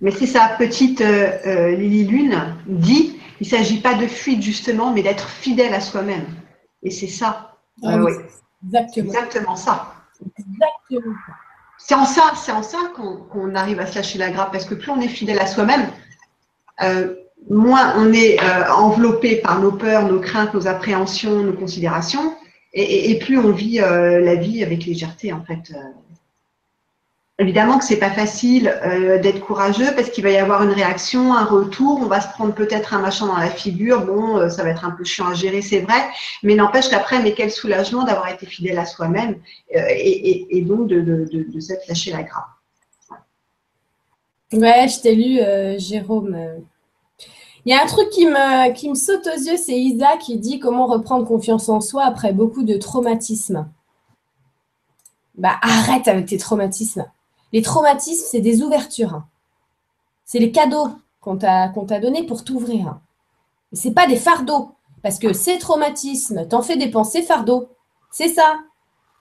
Mais c'est sa petite euh, euh, Lily Lune dit il ne s'agit pas de fuite justement, mais d'être fidèle à soi-même. Et c'est ça. Ah oui, Exactement. exactement ça. Exactement. C'est en ça, c'est en ça qu'on arrive à se lâcher la grappe, parce que plus on est fidèle à soi-même, euh, moins on est enveloppé par nos peurs, nos craintes, nos appréhensions, nos considérations, et, plus on vit la vie avec légèreté en fait. Évidemment que c'est pas facile euh, d'être courageux parce qu'il va y avoir une réaction, un retour, on va se prendre peut-être un machin dans la figure, bon, euh, ça va être un peu chiant à gérer, c'est vrai, mais n'empêche qu'après, mais quel soulagement d'avoir été fidèle à soi-même euh, et, donc de, de, s'être lâché la grappe. Ouais, je t'ai lu, Jérôme. Il y a un truc qui me, qui me saute aux yeux, c'est Isa qui dit comment reprendre confiance en soi après beaucoup de traumatismes. Bah arrête avec tes traumatismes. Les traumatismes, c'est des ouvertures. C'est les cadeaux qu'on t'a donnés pour t'ouvrir. Ce n'est pas des fardeaux. Parce que ces traumatismes t'en fait des pensées fardeaux. C'est ça.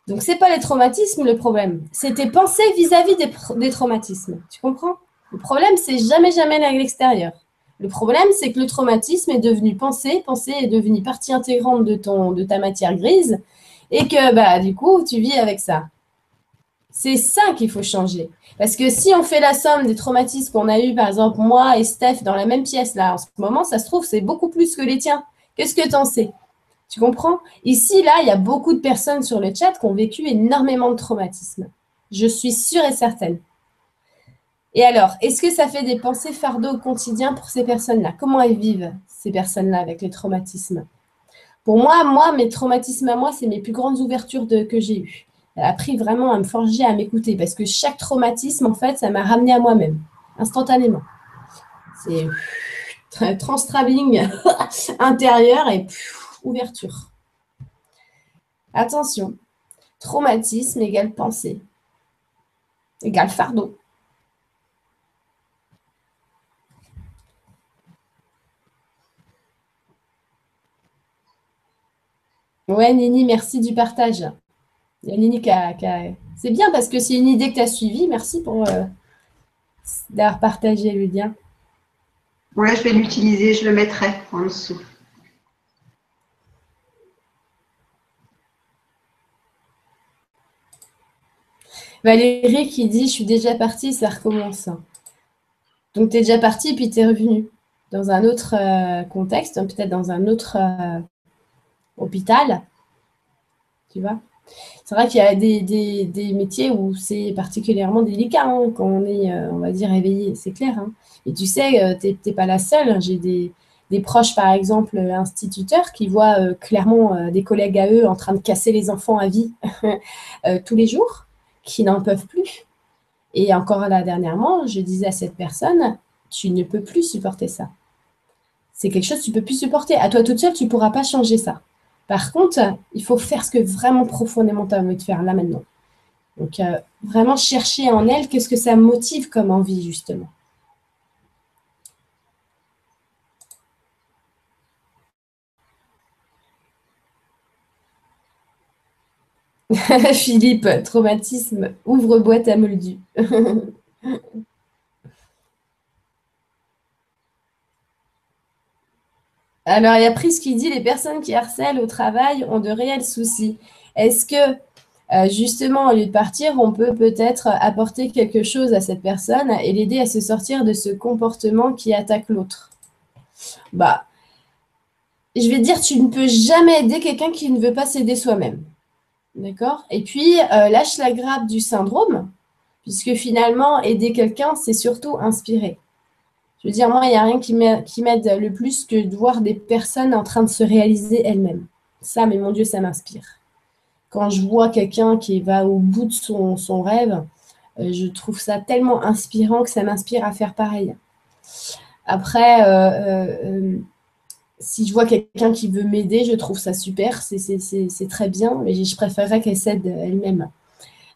Donc, ce n'est pas les traumatismes le problème. C'est tes pensées vis-à-vis des, traumatismes. Tu comprends? Le problème, c'est jamais, jamais l'extérieur. Le problème, c'est que le traumatisme est devenu pensée, pensée est devenue partie intégrante de, de ta matière grise, et que bah, du coup, tu vis avec ça. C'est ça qu'il faut changer. Parce que si on fait la somme des traumatismes qu'on a eu, par exemple, moi et Steph dans la même pièce, là, en ce moment, ça se trouve, c'est beaucoup plus que les tiens. Qu'est-ce que tu en sais? Tu comprends? Ici, là, il y a beaucoup de personnes sur le chat qui ont vécu énormément de traumatismes. Je suis sûre et certaine. Et alors, est-ce que ça fait des pensées fardeaux au quotidien pour ces personnes-là? Comment elles vivent, ces personnes-là, avec les traumatismes? Pour moi, moi, mes traumatismes à moi, c'est mes plus grandes ouvertures que j'ai eues appris vraiment à me forger, à m'écouter, parce que chaque traumatisme, en fait, ça m'a ramené à moi-même, instantanément. C'est trans-travelling intérieur et ouverture. Attention, traumatisme égale pensée, égale fardeau. Ouais, Nini, merci du partage. C'est bien parce que c'est une idée que tu as suivie. Merci pour euh, d'avoir partagé le lien. Ouais, je vais l'utiliser, je le mettrai en dessous. Valérie qui dit Je suis déjà partie, ça recommence. Donc, tu es déjà partie, puis tu es revenu dans un autre euh, contexte, peut-être dans un autre euh, hôpital. Tu vois? C'est vrai qu'il y a des, métiers où c'est particulièrement délicat hein, quand on est, euh, on va dire, éveillé, c'est clair. Hein. Et tu sais, euh, tu n'es pas la seule. J'ai des, proches, par exemple, instituteurs, qui voient euh, clairement des collègues à eux en train de casser les enfants à vie tous les jours, qui n'en peuvent plus. Et encore là, dernièrement, je disais à cette personne, tu ne peux plus supporter ça. C'est quelque chose que tu ne peux plus supporter. À toi toute seule, tu ne pourras pas changer ça. Par contre, il faut faire ce que vraiment profondément tu as envie de faire là maintenant. Donc, euh, vraiment chercher en elle qu'est-ce que ça motive comme envie, justement. Philippe, traumatisme, ouvre boîte à moldu. Alors, il y a Prise qui dit les personnes qui harcèlent au travail ont de réels soucis. Est-ce que, euh, justement, au lieu de partir, on peut peut-être apporter quelque chose à cette personne et l'aider à se sortir de ce comportement qui attaque l'autre? Bah, je vais dire, tu ne peux jamais aider quelqu'un qui ne veut pas s'aider soi-même. D'accord? Et puis, euh, lâche la grappe du syndrome, puisque finalement, aider quelqu'un, c'est surtout inspirer. Je veux dire, moi, il n'y a rien qui m'aide le plus que de voir des personnes en train de se réaliser elles-mêmes. Ça, mais mon Dieu, ça m'inspire. Quand je vois quelqu'un qui va au bout de son, rêve, euh, je trouve ça tellement inspirant que ça m'inspire à faire pareil. Après, euh, euh, si je vois quelqu'un qui veut m'aider, je trouve ça super, c'est très bien, mais je préférerais qu'elle s'aide elle-même.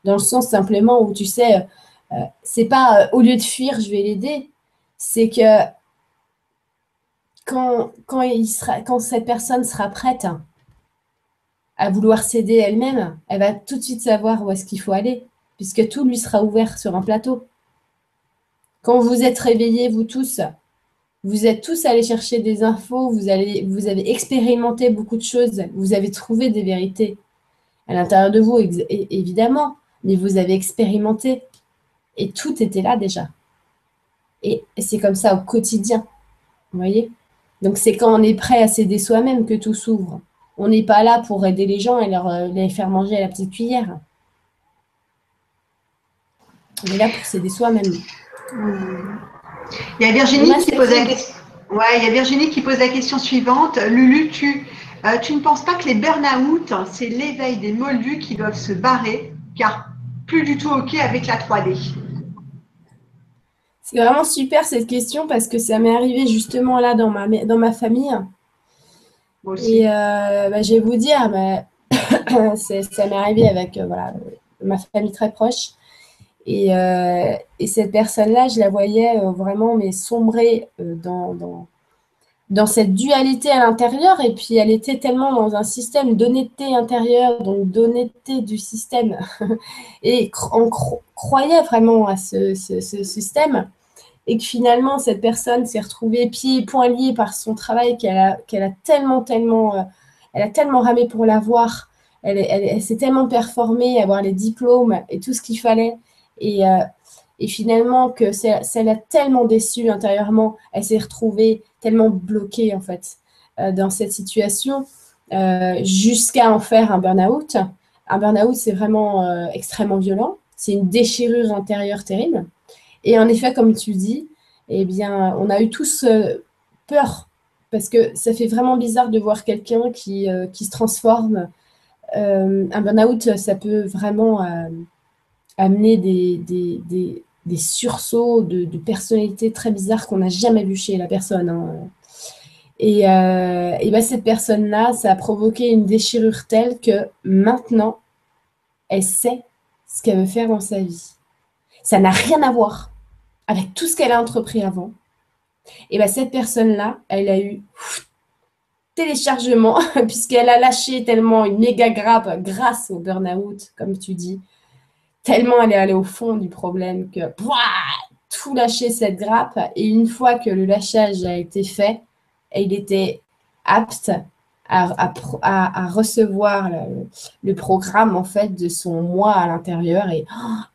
Dans le sens simplement où, tu sais, c'est pas au lieu de fuir, je vais l'aider. C'est que quand, cette personne sera prête à vouloir s'aider elle-même, elle va tout de suite savoir où est-ce qu'il faut aller, puisque tout lui sera ouvert sur un plateau. Quand vous êtes réveillés, vous tous, vous êtes tous allés chercher des infos, vous avez expérimenté beaucoup de choses, vous avez trouvé des vérités à l'intérieur de vous, évidemment, mais vous avez expérimenté. Et tout était là déjà. Et c'est comme ça au quotidien. Vous voyez Donc c'est quand on est prêt à s'aider soi-même que tout s'ouvre. On n'est pas là pour aider les gens et leur, euh, les faire manger à la petite cuillère. On est là pour s'aider soi-même. Il y a Virginie qui pose la question. Ouais, il y a Virginie qui pose la question suivante. Lulu, tu, euh, tu ne penses pas que les burn-out, c'est l'éveil des moldus qui doivent se barrer, car plus du tout OK avec la 3D C'est vraiment super cette question parce que ça m'est arrivé justement là dans ma, dans ma famille. Et euh, bah, je vais vous dire, ça m'est arrivé avec euh, voilà, ma famille très proche. Et, euh, et cette personne-là, je la voyais vraiment mais sombrer dans, dans, dans, cette dualité à l'intérieur. Et puis, elle était tellement dans un système d'honnêteté intérieure, donc d'honnêteté du système. et on croyait vraiment à ce, système et que finalement cette personne s'est retrouvée pieds et poings liés par son travail qu'elle a, qu'elle a tellement, tellement, euh, elle a tellement ramé pour l'avoir, elle, elle, s'est tellement performée, avoir les diplômes et tout ce qu'il fallait. Et, euh, et finalement, que ça, l'a tellement déçue intérieurement, elle s'est retrouvée tellement bloquée en fait euh, dans cette situation jusqu'à en faire un burn-out. Un burn-out, c'est vraiment extrêmement violent. C'est une déchirure intérieure terrible. Et en effet, comme tu dis, eh bien, on a eu tous euh, peur parce que ça fait vraiment bizarre de voir quelqu'un qui, euh, qui, se transforme. Euh, un burn-out, ça peut vraiment amener des, des, sursauts de, de personnalité très bizarres qu'on n'a jamais vu chez la personne. Hein. Et, et ben, cette personne-là, ça a provoqué une déchirure telle que maintenant, elle sait ce qu'elle veut faire dans sa vie. Ça n'a rien à voir avec tout ce qu'elle a entrepris avant, et bien cette personne-là, elle a eu téléchargement, puisqu'elle a lâché tellement une méga grappe grâce au burn-out, comme tu dis, tellement elle est allée au fond du problème que tout lâcher cette grappe. Et une fois que le lâchage a été fait, il était apte à, recevoir le, programme en fait de son moi à l'intérieur. Et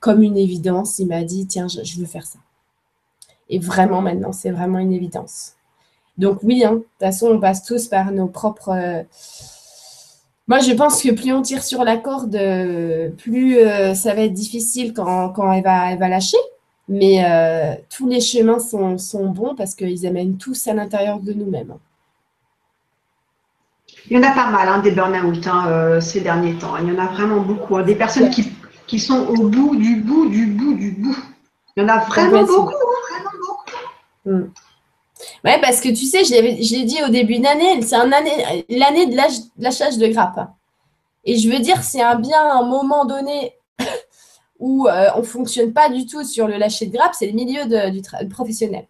comme une évidence, il m'a dit, tiens, je veux faire ça. Et vraiment, maintenant, c'est vraiment une évidence. Donc oui, hein, de toute façon, on passe tous par nos propres... Euh, moi, je pense que plus on tire sur la corde, plus euh, ça va être difficile quand, quand elle, va, elle va lâcher. Mais euh, tous les chemins sont, sont bons parce qu'ils amènent tous à l'intérieur de nous-mêmes. Il y en a pas mal, hein, des burn-out hein, ces derniers temps. Il y en a vraiment beaucoup. Hein. des personnes qui, qui, sont au bout du bout du bout du bout. Il y en a vraiment beaucoup. Mm. Ouais, parce que tu sais, je l'ai dit au début d'année, c'est l'année de lâchage de grappe. Et je veux dire, c'est un bien un moment donné où euh, on ne fonctionne pas du tout sur le lâcher de grappe, c'est le milieu du professionnel.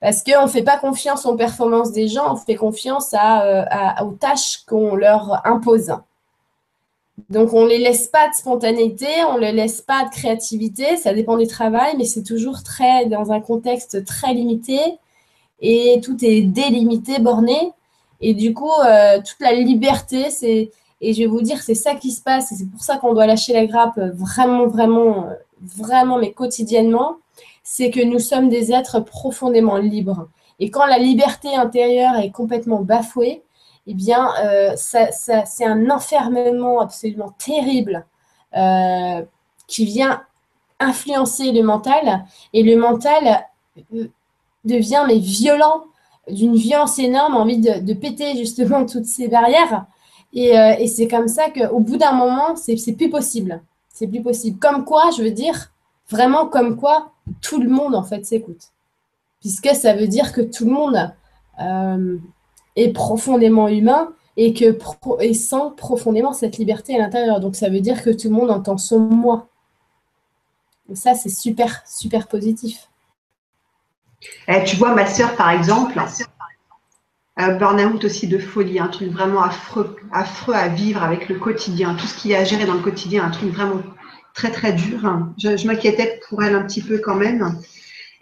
Parce qu'on ne fait pas confiance aux performances des gens, on fait confiance euh, aux tâches qu'on leur impose. Donc, on ne les laisse pas de spontanéité, on ne les laisse pas de créativité, ça dépend du travail, mais c'est toujours très dans un contexte très limité et tout est délimité, borné. Et du coup, euh, toute la liberté, c'est, et je vais vous dire, c'est ça qui se passe, et c'est pour ça qu'on doit lâcher la grappe vraiment, vraiment, vraiment, mais quotidiennement, c'est que nous sommes des êtres profondément libres. Et quand la liberté intérieure est complètement bafouée, eh bien, euh, c'est un enfermement absolument terrible euh, qui vient influencer le mental. Et le mental devient mais violent, d'une violence énorme, envie de, péter justement toutes ces barrières. Et, c'est comme ça qu'au bout d'un moment, c'est plus possible. C'est plus possible. Comme quoi, je veux dire, vraiment comme quoi tout le monde en fait s'écoute. Puisque ça veut dire que tout le monde est profondément humain et, que, et sent profondément cette liberté à l'intérieur. Donc ça veut dire que tout le monde entend son moi. ça, c'est super, super positif. Eh, tu vois, ma sœur, par exemple, burn-out aussi de folie, un truc vraiment affreux, à vivre avec le quotidien, tout ce qu'il y a à gérer dans le quotidien, un truc vraiment très, très dur. Je, m'inquiétais pour elle un petit peu quand même.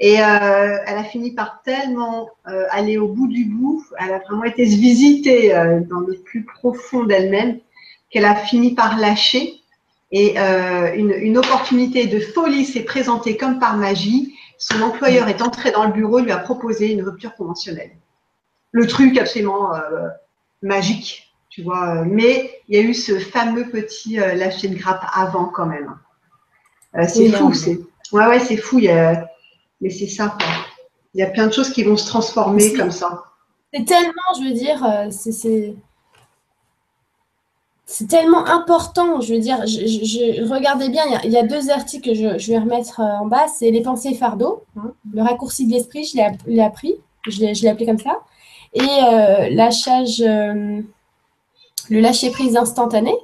Et euh, elle a fini par tellement euh, aller au bout du bout, elle a vraiment été se visiter euh, dans le plus profond d'elle-même, qu'elle a fini par lâcher. Et une opportunité de folie s'est présentée comme par magie. Son employeur est entré dans le bureau, lui a proposé une rupture conventionnelle. Le truc absolument magique, tu vois. Mais il y a eu ce fameux petit lâcher de grappe avant quand même. c'est fou, c'est. Ouais, ouais, c'est fou. Il y a, mais c'est ça. Il y a plein de choses qui vont se transformer comme ça. C'est tellement, je veux dire, euh, c'est c'est tellement important. Je veux dire, je, regardez bien, il y, a, deux articles que je, vais remettre euh, en bas. C'est les pensées fardeaux, hein. le raccourci de l'esprit, je l'ai appris, je l'ai appelé comme ça. Et euh, lâchage, le lâcher prise instantané.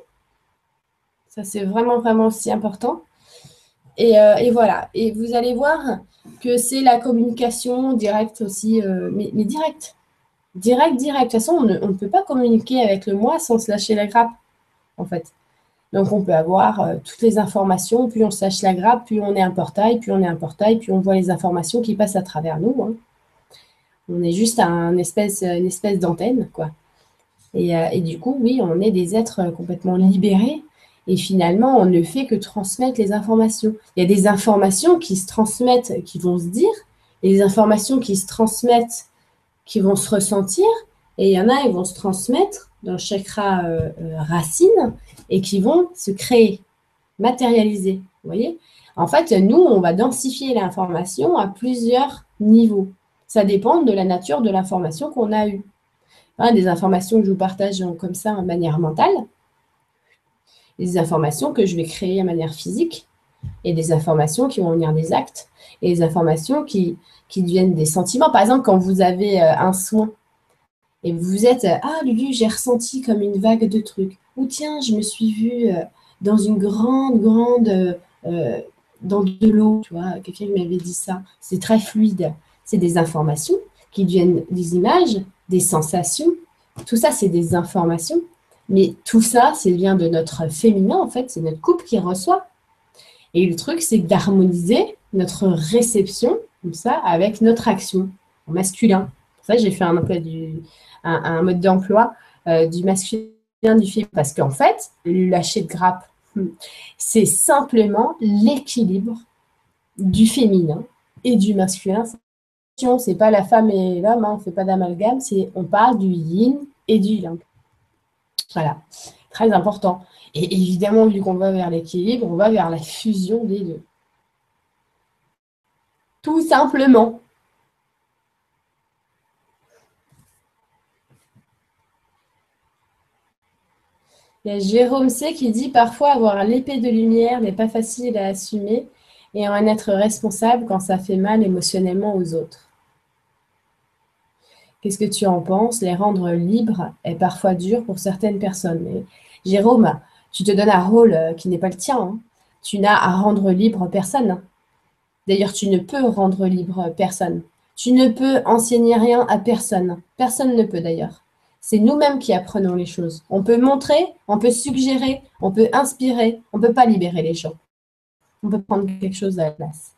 Ça, c'est vraiment, vraiment aussi important. Et, voilà. Et vous allez voir, que c'est la communication directe aussi, euh, mais, mais directe. Direct, direct. De toute façon, on ne, peut pas communiquer avec le moi sans se lâcher la grappe, en fait. Donc, on peut avoir euh, toutes les informations. Plus on se lâche la grappe, plus on est un portail, plus on est un portail, plus on voit les informations qui passent à travers nous. Hein. On est juste un espèce, une espèce d'antenne, quoi. Et, euh, et, du coup, oui, on est des êtres complètement libérés et finalement, on ne fait que transmettre les informations. Il y a des informations qui se transmettent, qui vont se dire, et des informations qui se transmettent, qui vont se ressentir, et il y en a, ils vont se transmettre dans le chakra euh, euh, racine et qui vont se créer, matérialiser. Vous voyez? En fait, nous, on va densifier l'information à plusieurs niveaux. Ça dépend de la nature de l'information qu'on a eue. des informations que je vous partage comme ça en manière mentale, des informations que je vais créer de manière physique et des informations qui vont venir des actes et des informations qui, qui deviennent des sentiments. Par exemple, quand vous avez euh, un soin et vous êtes euh, Ah, Lulu, j'ai ressenti comme une vague de trucs. Ou tiens, je me suis vue euh, dans une grande, grande. dans de l'eau, tu vois, quelqu'un m'avait dit ça. C'est très fluide. C'est des informations qui deviennent des images, des sensations. Tout ça, c'est des informations mais tout ça, c'est bien de notre féminin, en fait, c'est notre couple qui reçoit. Et le truc, c'est d'harmoniser notre réception, comme ça, avec notre action en masculin. Ça, j'ai fait un, un, mode d'emploi euh, du masculin du féminin. Parce qu'en fait, le lâcher de grappe, hmm, c'est simplement l'équilibre du féminin et du masculin. C'est pas la femme et l'homme, hein, on ne fait pas d'amalgame, on parle du yin et du yang. Voilà, très important. Et évidemment, vu qu'on va vers l'équilibre, on va vers la fusion des deux. Tout simplement. Jérôme C qui dit parfois avoir l'épée de lumière n'est pas facile à assumer et en être responsable quand ça fait mal émotionnellement aux autres. Qu'est-ce que tu en penses? Les rendre libres est parfois dur pour certaines personnes. Jérôme, tu te donnes un rôle euh, qui n'est pas le tien. Hein. Tu n'as à rendre libre personne. D'ailleurs, tu ne peux rendre libre personne. Tu ne peux enseigner rien à personne. Personne ne peut d'ailleurs. C'est nous-mêmes qui apprenons les choses. On peut montrer, on peut suggérer, on peut inspirer, on ne peut pas libérer les gens. On peut prendre quelque chose à la place.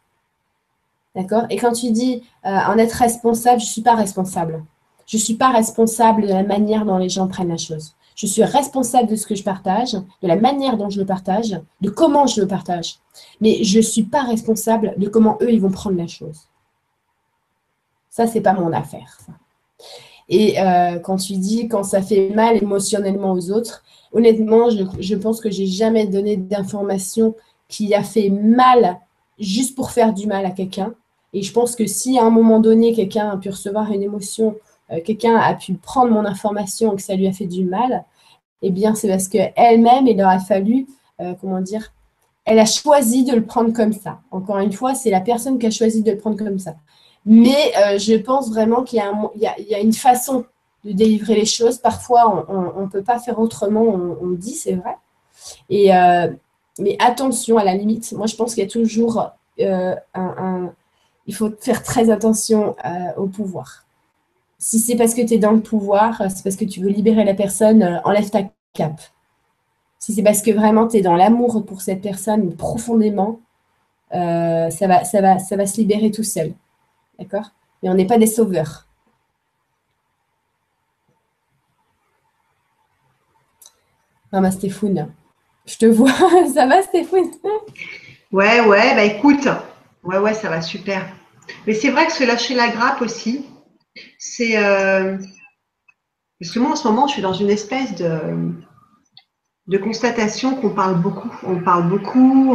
D'accord? Et quand tu dis euh, en être responsable, je ne suis pas responsable. Je ne suis pas responsable de la manière dont les gens prennent la chose. Je suis responsable de ce que je partage, de la manière dont je le partage, de comment je le partage. Mais je ne suis pas responsable de comment eux, ils vont prendre la chose. Ça, ce n'est pas mon affaire. Et euh, quand tu dis quand ça fait mal émotionnellement aux autres, honnêtement, je, pense que j'ai jamais donné d'information qui a fait mal juste pour faire du mal à quelqu'un. Et je pense que si à un moment donné, quelqu'un a pu recevoir une émotion, euh, quelqu'un a pu prendre mon information et que ça lui a fait du mal, eh bien, c'est parce qu'elle-même, il aurait fallu, euh, comment dire, elle a choisi de le prendre comme ça. Encore une fois, c'est la personne qui a choisi de le prendre comme ça. Mais euh, je pense vraiment qu'il y, a une façon de délivrer les choses. Parfois, on ne peut pas faire autrement, on, dit, c'est vrai. Et, Mais attention, à la limite, moi je pense qu'il y a toujours euh, un, Il faut faire très attention euh, au pouvoir. Si c'est parce que tu es dans le pouvoir, c'est parce que tu veux libérer la personne, euh, enlève ta cape. Si c'est parce que vraiment tu es dans l'amour pour cette personne profondément, ça, va, ça, va, ça va se libérer tout seul. D'accord? Mais on n'est pas des sauveurs. Maman Stéphane, je te vois. ça va Stéphane? Ouais, ouais, bah écoute. Ouais, ouais, ça va super. Mais c'est vrai que se lâcher la grappe aussi, c'est. Euh, parce que moi, en ce moment, je suis dans une espèce de, de constatation qu'on parle beaucoup. On parle beaucoup,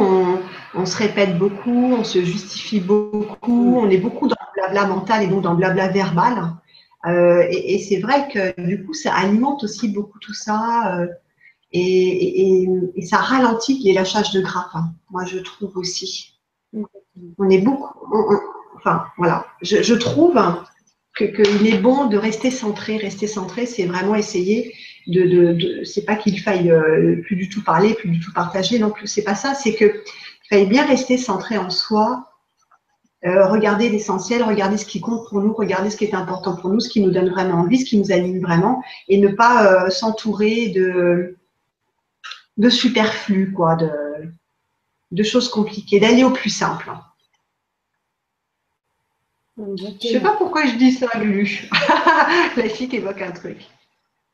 on, se répète beaucoup, on se justifie beaucoup, on est beaucoup dans le blabla mental et donc dans le blabla verbal. Euh, et, c'est vrai que du coup, ça alimente aussi beaucoup tout ça. Euh, et, ça ralentit les lâchages de grappe, hein. moi je trouve aussi. On est beaucoup, enfin voilà, je, trouve qu'il est bon de rester centré. Rester centré, c'est vraiment essayer de, de, c'est pas qu'il faille euh, plus du tout parler, plus du tout partager, non plus, c'est pas ça, c'est que il fallait bien rester centré en soi, euh, regarder l'essentiel, regarder ce qui compte pour nous, regarder ce qui est important pour nous, ce qui nous donne vraiment envie, ce qui nous anime vraiment, et ne pas euh, s'entourer de, de superflu, quoi, de, de choses compliquées, d'aller au plus simple. Je sais pas pourquoi je dis ça, Lulu. La fille qui évoque un truc.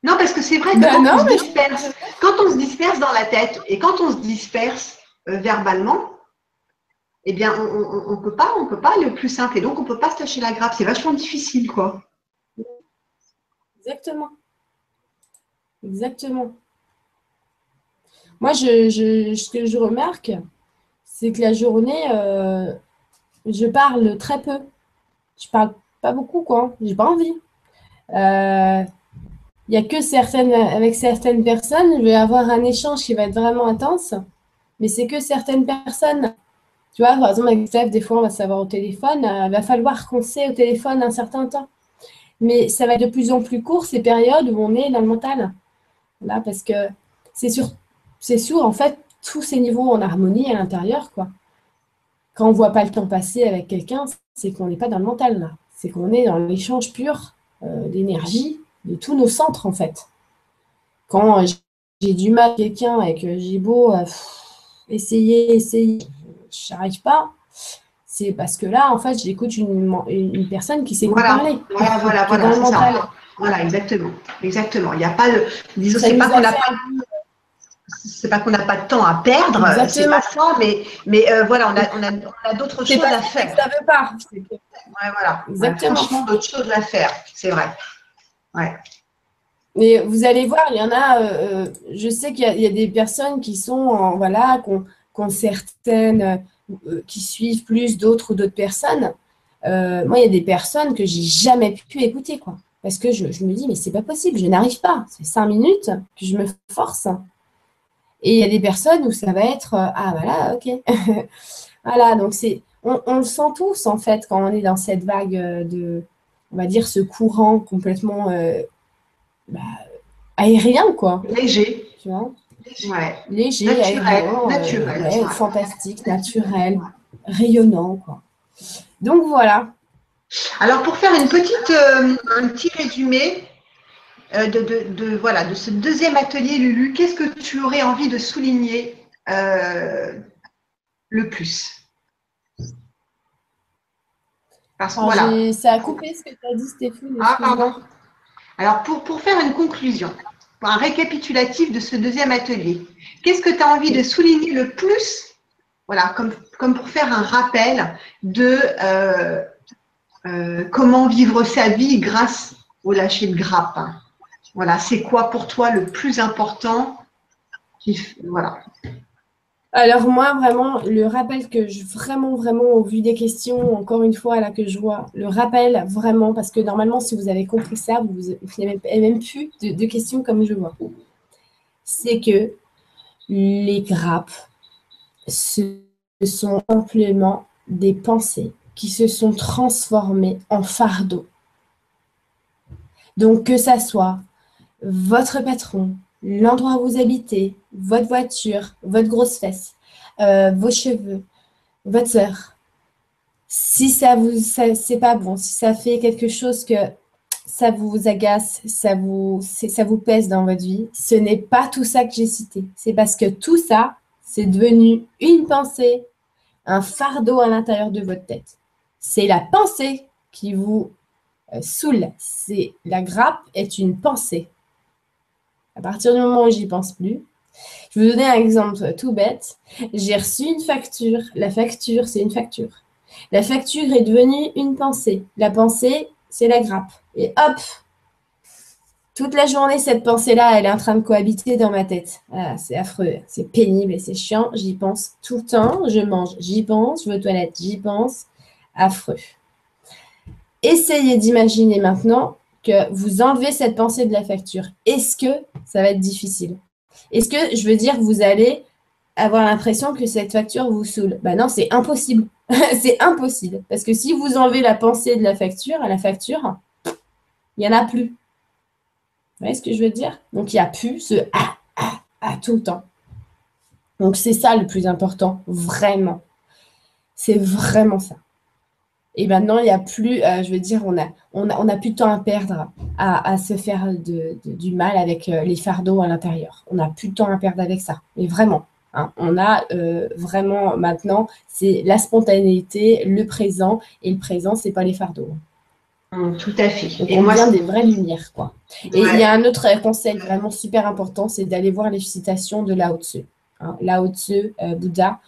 Non, parce que c'est vrai que ben quand, on se disperse, quand on se disperse dans la tête et quand on se disperse euh, verbalement, eh bien, on ne peut pas, on peut pas aller au plus simple et donc on ne peut pas se lâcher la grappe. C'est vachement difficile, quoi. Exactement. Exactement. Moi, je, ce que je remarque, c'est que la journée, euh, je parle très peu. Je parle pas beaucoup, quoi. J'ai pas envie. Il n'y a que certaines, avec certaines personnes, je vais avoir un échange qui va être vraiment intense, mais c'est que certaines personnes. Tu vois, par exemple, avec Steph, des fois, on va savoir au téléphone, il euh, va falloir qu'on sait au téléphone un certain temps. Mais ça va être de plus en plus court, ces périodes où on est dans le mental. Là, parce que c'est sur c'est en fait, tous ces niveaux en harmonie à l'intérieur, quoi. Quand on ne voit pas le temps passer avec quelqu'un, c'est qu'on n'est pas dans le mental, là. C'est qu'on est dans l'échange pur euh, d'énergie de tous nos centres, en fait. Quand j'ai du mal avec quelqu'un et que j'ai beau euh, essayer, essayer, je n'arrive pas, c'est parce que là, en fait, j'écoute une, personne qui sait voilà, parler. Voilà, voilà, voilà, c'est ça. Voilà, exactement. Exactement. Il n'y a pas de. Disons, c'est pas qu'on n'a pas c'est pas qu'on n'a pas de temps à perdre, c'est pas ça, mais, mais euh, voilà, on a, on a, on a d'autres choses à faire. Ça veut pas. Ouais, voilà. Exactement. franchement, d'autres choses à faire, c'est vrai. Ouais. Mais vous allez voir, il y en a, euh, euh, je sais qu'il y, a des personnes qui sont, voilà, qui certaines, qui suivent plus d'autres ou d'autres personnes. moi, il y a des personnes que j'ai jamais pu écouter, quoi. Parce que je, me dis, mais c'est pas possible, je n'arrive pas. C'est cinq minutes, que je me force. Et il y a des personnes où ça va être euh, ah voilà, ok. voilà, donc c'est on, le sent tous en fait quand on est dans cette vague euh, de on va dire ce courant complètement euh, bah, aérien quoi. Léger. Tu vois? Ouais. Léger, aérien, naturel, fantastique, naturel, rayonnant quoi. Donc voilà. Alors pour faire une petite, un petit résumé, euh, de, voilà, de ce deuxième atelier, Lulu, qu'est-ce que tu aurais envie de souligner euh, le plus? Parce que, voilà. Ça a coupé ce que tu as dit, Stéphane. Ah, pardon. Alors, pour, pour faire une conclusion, un récapitulatif de ce deuxième atelier, qu'est-ce que tu as envie de souligner le plus Voilà, comme, comme pour faire un rappel de euh, comment vivre sa vie grâce au lâcher de grappe. Voilà, c'est quoi pour toi le plus important Voilà. Alors moi, vraiment, le rappel que je, vraiment, vraiment, au vu des questions, encore une fois, là, que je vois, le rappel, vraiment, parce que normalement, si vous avez compris ça, vous n'avez même, plus de, questions comme je vois. C'est que les grappes, ce sont simplement des pensées qui se sont transformées en fardeau. Donc, que ça soit votre patron, l'endroit où vous habitez, votre voiture, votre grosse fesse, euh, vos cheveux, votre soeur. Si ça vous, c'est pas bon, si ça fait quelque chose que ça vous agace, ça vous, ça vous pèse dans votre vie, ce n'est pas tout ça que j'ai cité. C'est parce que tout ça, c'est devenu une pensée, un fardeau à l'intérieur de votre tête. C'est la pensée qui vous euh, saoule. C'est la grappe est une pensée. À partir du moment où j'y pense plus, je vous donner un exemple tout bête. J'ai reçu une facture. La facture, c'est une facture. La facture est devenue une pensée. La pensée, c'est la grappe. Et hop, toute la journée, cette pensée-là, elle est en train de cohabiter dans ma tête. C'est affreux, c'est pénible et c'est chiant. J'y pense tout le temps. Je mange, j'y pense. Je vais aux toilettes, j'y pense. Affreux. Essayez d'imaginer maintenant que vous enlevez cette pensée de la facture. Est-ce que ça va être difficile? Est-ce que, je veux dire, vous allez avoir l'impression que cette facture vous saoule? Ben non, c'est impossible. c'est impossible. Parce que si vous enlevez la pensée de la facture à la facture, il n'y en a plus. Vous voyez ce que je veux dire? Donc, il n'y a plus ce ah, ah, ah tout le temps. Donc, c'est ça le plus important, vraiment. C'est vraiment ça. Et maintenant, il n'y a plus, euh, je veux dire, on a, on, a, on a plus de temps à perdre à, se faire du mal avec euh, les fardeaux à l'intérieur. On n'a plus de temps à perdre avec ça. Mais vraiment, hein, on a euh, vraiment maintenant, c'est la spontanéité, le présent. Et le présent, c'est pas les fardeaux. Mmh, tout à fait. et on moi, vient des vraies lumières, quoi. Et il y a un autre conseil vraiment super important, c'est d'aller voir les citations de Lao Tzu. Hein. Lao Tzu, Bouddha.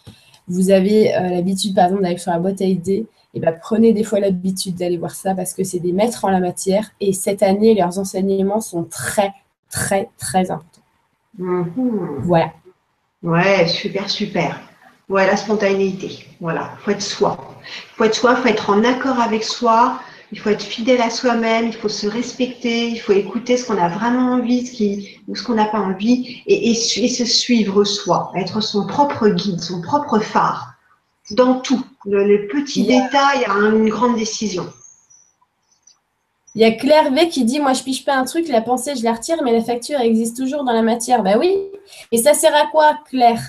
Vous avez l'habitude, par exemple, d'aller sur la boîte à idées eh ben, prenez des fois l'habitude d'aller voir ça parce que c'est des maîtres en la matière et cette année, leurs enseignements sont très, très, très importants. Mhm. Voilà. Ouais, super, super. Ouais, la spontanéité. Voilà, il faut être soi. Il faut être soi, il faut être en accord avec soi, il faut être fidèle à soi-même, il faut se respecter, il faut écouter ce qu'on a vraiment envie ce qui, ou ce qu'on n'a pas envie et, et, se suivre soi, être son propre guide, son propre phare dans tout. Les petits détails à une grande décision. Il y a Claire V qui dit Moi, je piche pas un truc, la pensée, je la retire, mais la facture existe toujours dans la matière. Ben oui. Et ça sert à quoi, Claire?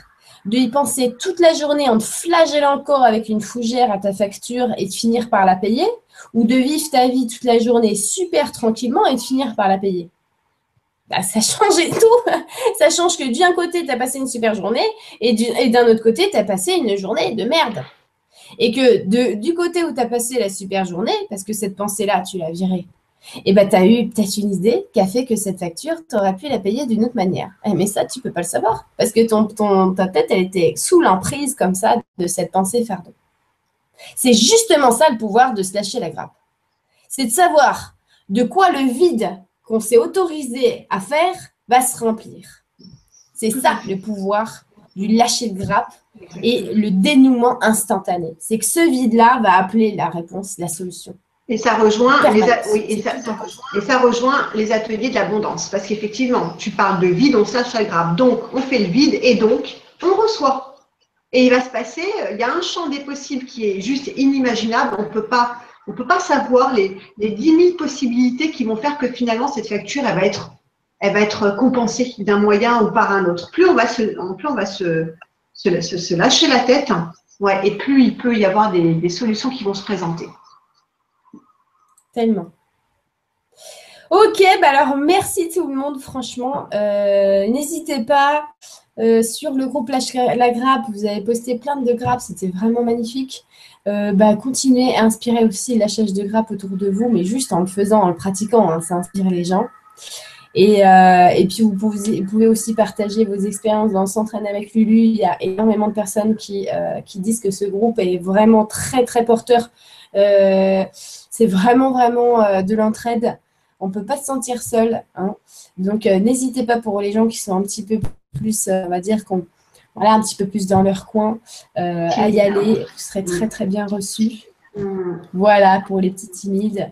De y penser toute la journée en te flagellant encore avec une fougère à ta facture et de finir par la payer? Ou de vivre ta vie toute la journée super tranquillement et de finir par la payer? Bah, ça changeait tout. ça change que d'un côté, tu as passé une super journée et d'un autre côté, tu as passé une journée de merde. Et que de, du côté où tu as passé la super journée, parce que cette pensée-là, tu l'as virée, et ben, tu as eu peut-être une idée qui a fait que cette facture, tu aurais pu la payer d'une autre manière. Eh, mais ça, tu peux pas le savoir. Parce que ton, ton, ta tête, elle était sous l'emprise comme ça de cette pensée fardeau. C'est justement ça le pouvoir de se lâcher la grappe. C'est de savoir de quoi le vide qu'on s'est autorisé à faire va se remplir. C'est ça le pouvoir du lâcher de grappe et le dénouement instantané. C'est que ce vide-là va appeler la réponse, la solution. Et ça rejoint les, et ça, rejoint les ateliers de l'abondance. Parce qu'effectivement, tu parles de vide, on se lâche la grappe. Donc, on fait le vide et donc, on reçoit. Et il va se passer, il y a un champ des possibles qui est juste inimaginable. On ne peut pas on ne peut pas savoir les, les 10 000 possibilités qui vont faire que finalement cette facture, elle va être, elle va être compensée d'un moyen ou par un autre. Plus on va se, plus on va se, lâcher la tête, et plus il peut y avoir des, solutions qui vont se présenter. Tellement. Ok, bah alors merci tout le monde, franchement. Euh, n'hésitez pas euh, sur le groupe la grappe, vous avez posté plein de grappes, c'était vraiment magnifique. Euh, bah, continuez à inspirer aussi lâchage de grappe autour de vous, mais juste en le faisant, en le pratiquant, hein, ça inspire les gens. Et, euh, et puis, vous pouvez, vous pouvez, aussi partager vos expériences dans S'entraîner avec Lulu. Il y a énormément de personnes qui, euh, qui disent que ce groupe est vraiment très, très porteur. c'est vraiment, vraiment de l'entraide. On ne peut pas se sentir seul. Hein. Donc, n'hésitez pas pour les gens qui sont un petit peu plus, on va dire, qu'on voilà, un petit peu plus dans leur coin, euh, à y aller. Vous serez très, très bien reçus. Mm. Voilà, pour les petits timides.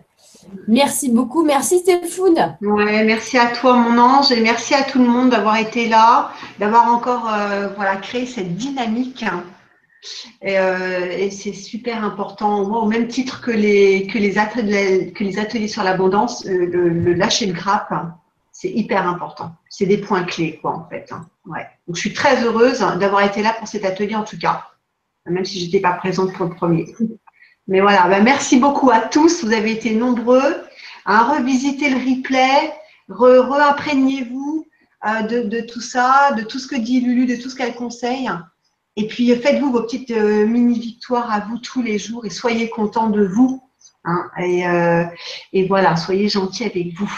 Merci beaucoup. Merci Stéphane. Ouais, merci à toi mon ange et merci à tout le monde d'avoir été là, d'avoir encore euh, voilà, créé cette dynamique. Euh, et, c'est super important, au même titre que les, que les, ateliers, sur l'abondance, le, le, lâcher le grappe, c'est hyper important. c'est des points clés, quoi, en fait. Hein. Ouais. Donc, je suis très heureuse d'avoir été là pour cet atelier, en tout cas, même si je n'étais pas présente pour le premier. Mais voilà, ben, merci beaucoup à tous. Vous avez été nombreux à revisiter le replay. Re-imprégnez-vous euh, de, tout ça, de tout ce que dit Lulu, de tout ce qu'elle conseille. Et puis, faites-vous vos petites euh, mini-victoires à vous tous les jours et soyez contents de vous. Hein. euh, et voilà, soyez gentils avec vous.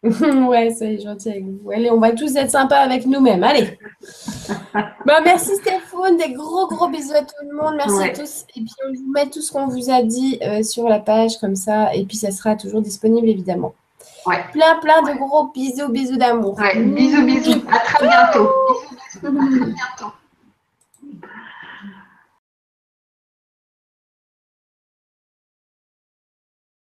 ouais, soyez gentils avec vous. Allez, on va tous être sympas avec nous-mêmes. Allez. bah, merci Stéphane, des gros gros bisous à tout le monde. Merci à tous. Et puis on vous met tout ce qu'on vous a dit euh, sur la page comme ça. Et puis ça sera toujours disponible évidemment. Ouais. Plein plein de gros bisous, bisous d'amour. bisous, bisous. À très bientôt. à très bientôt.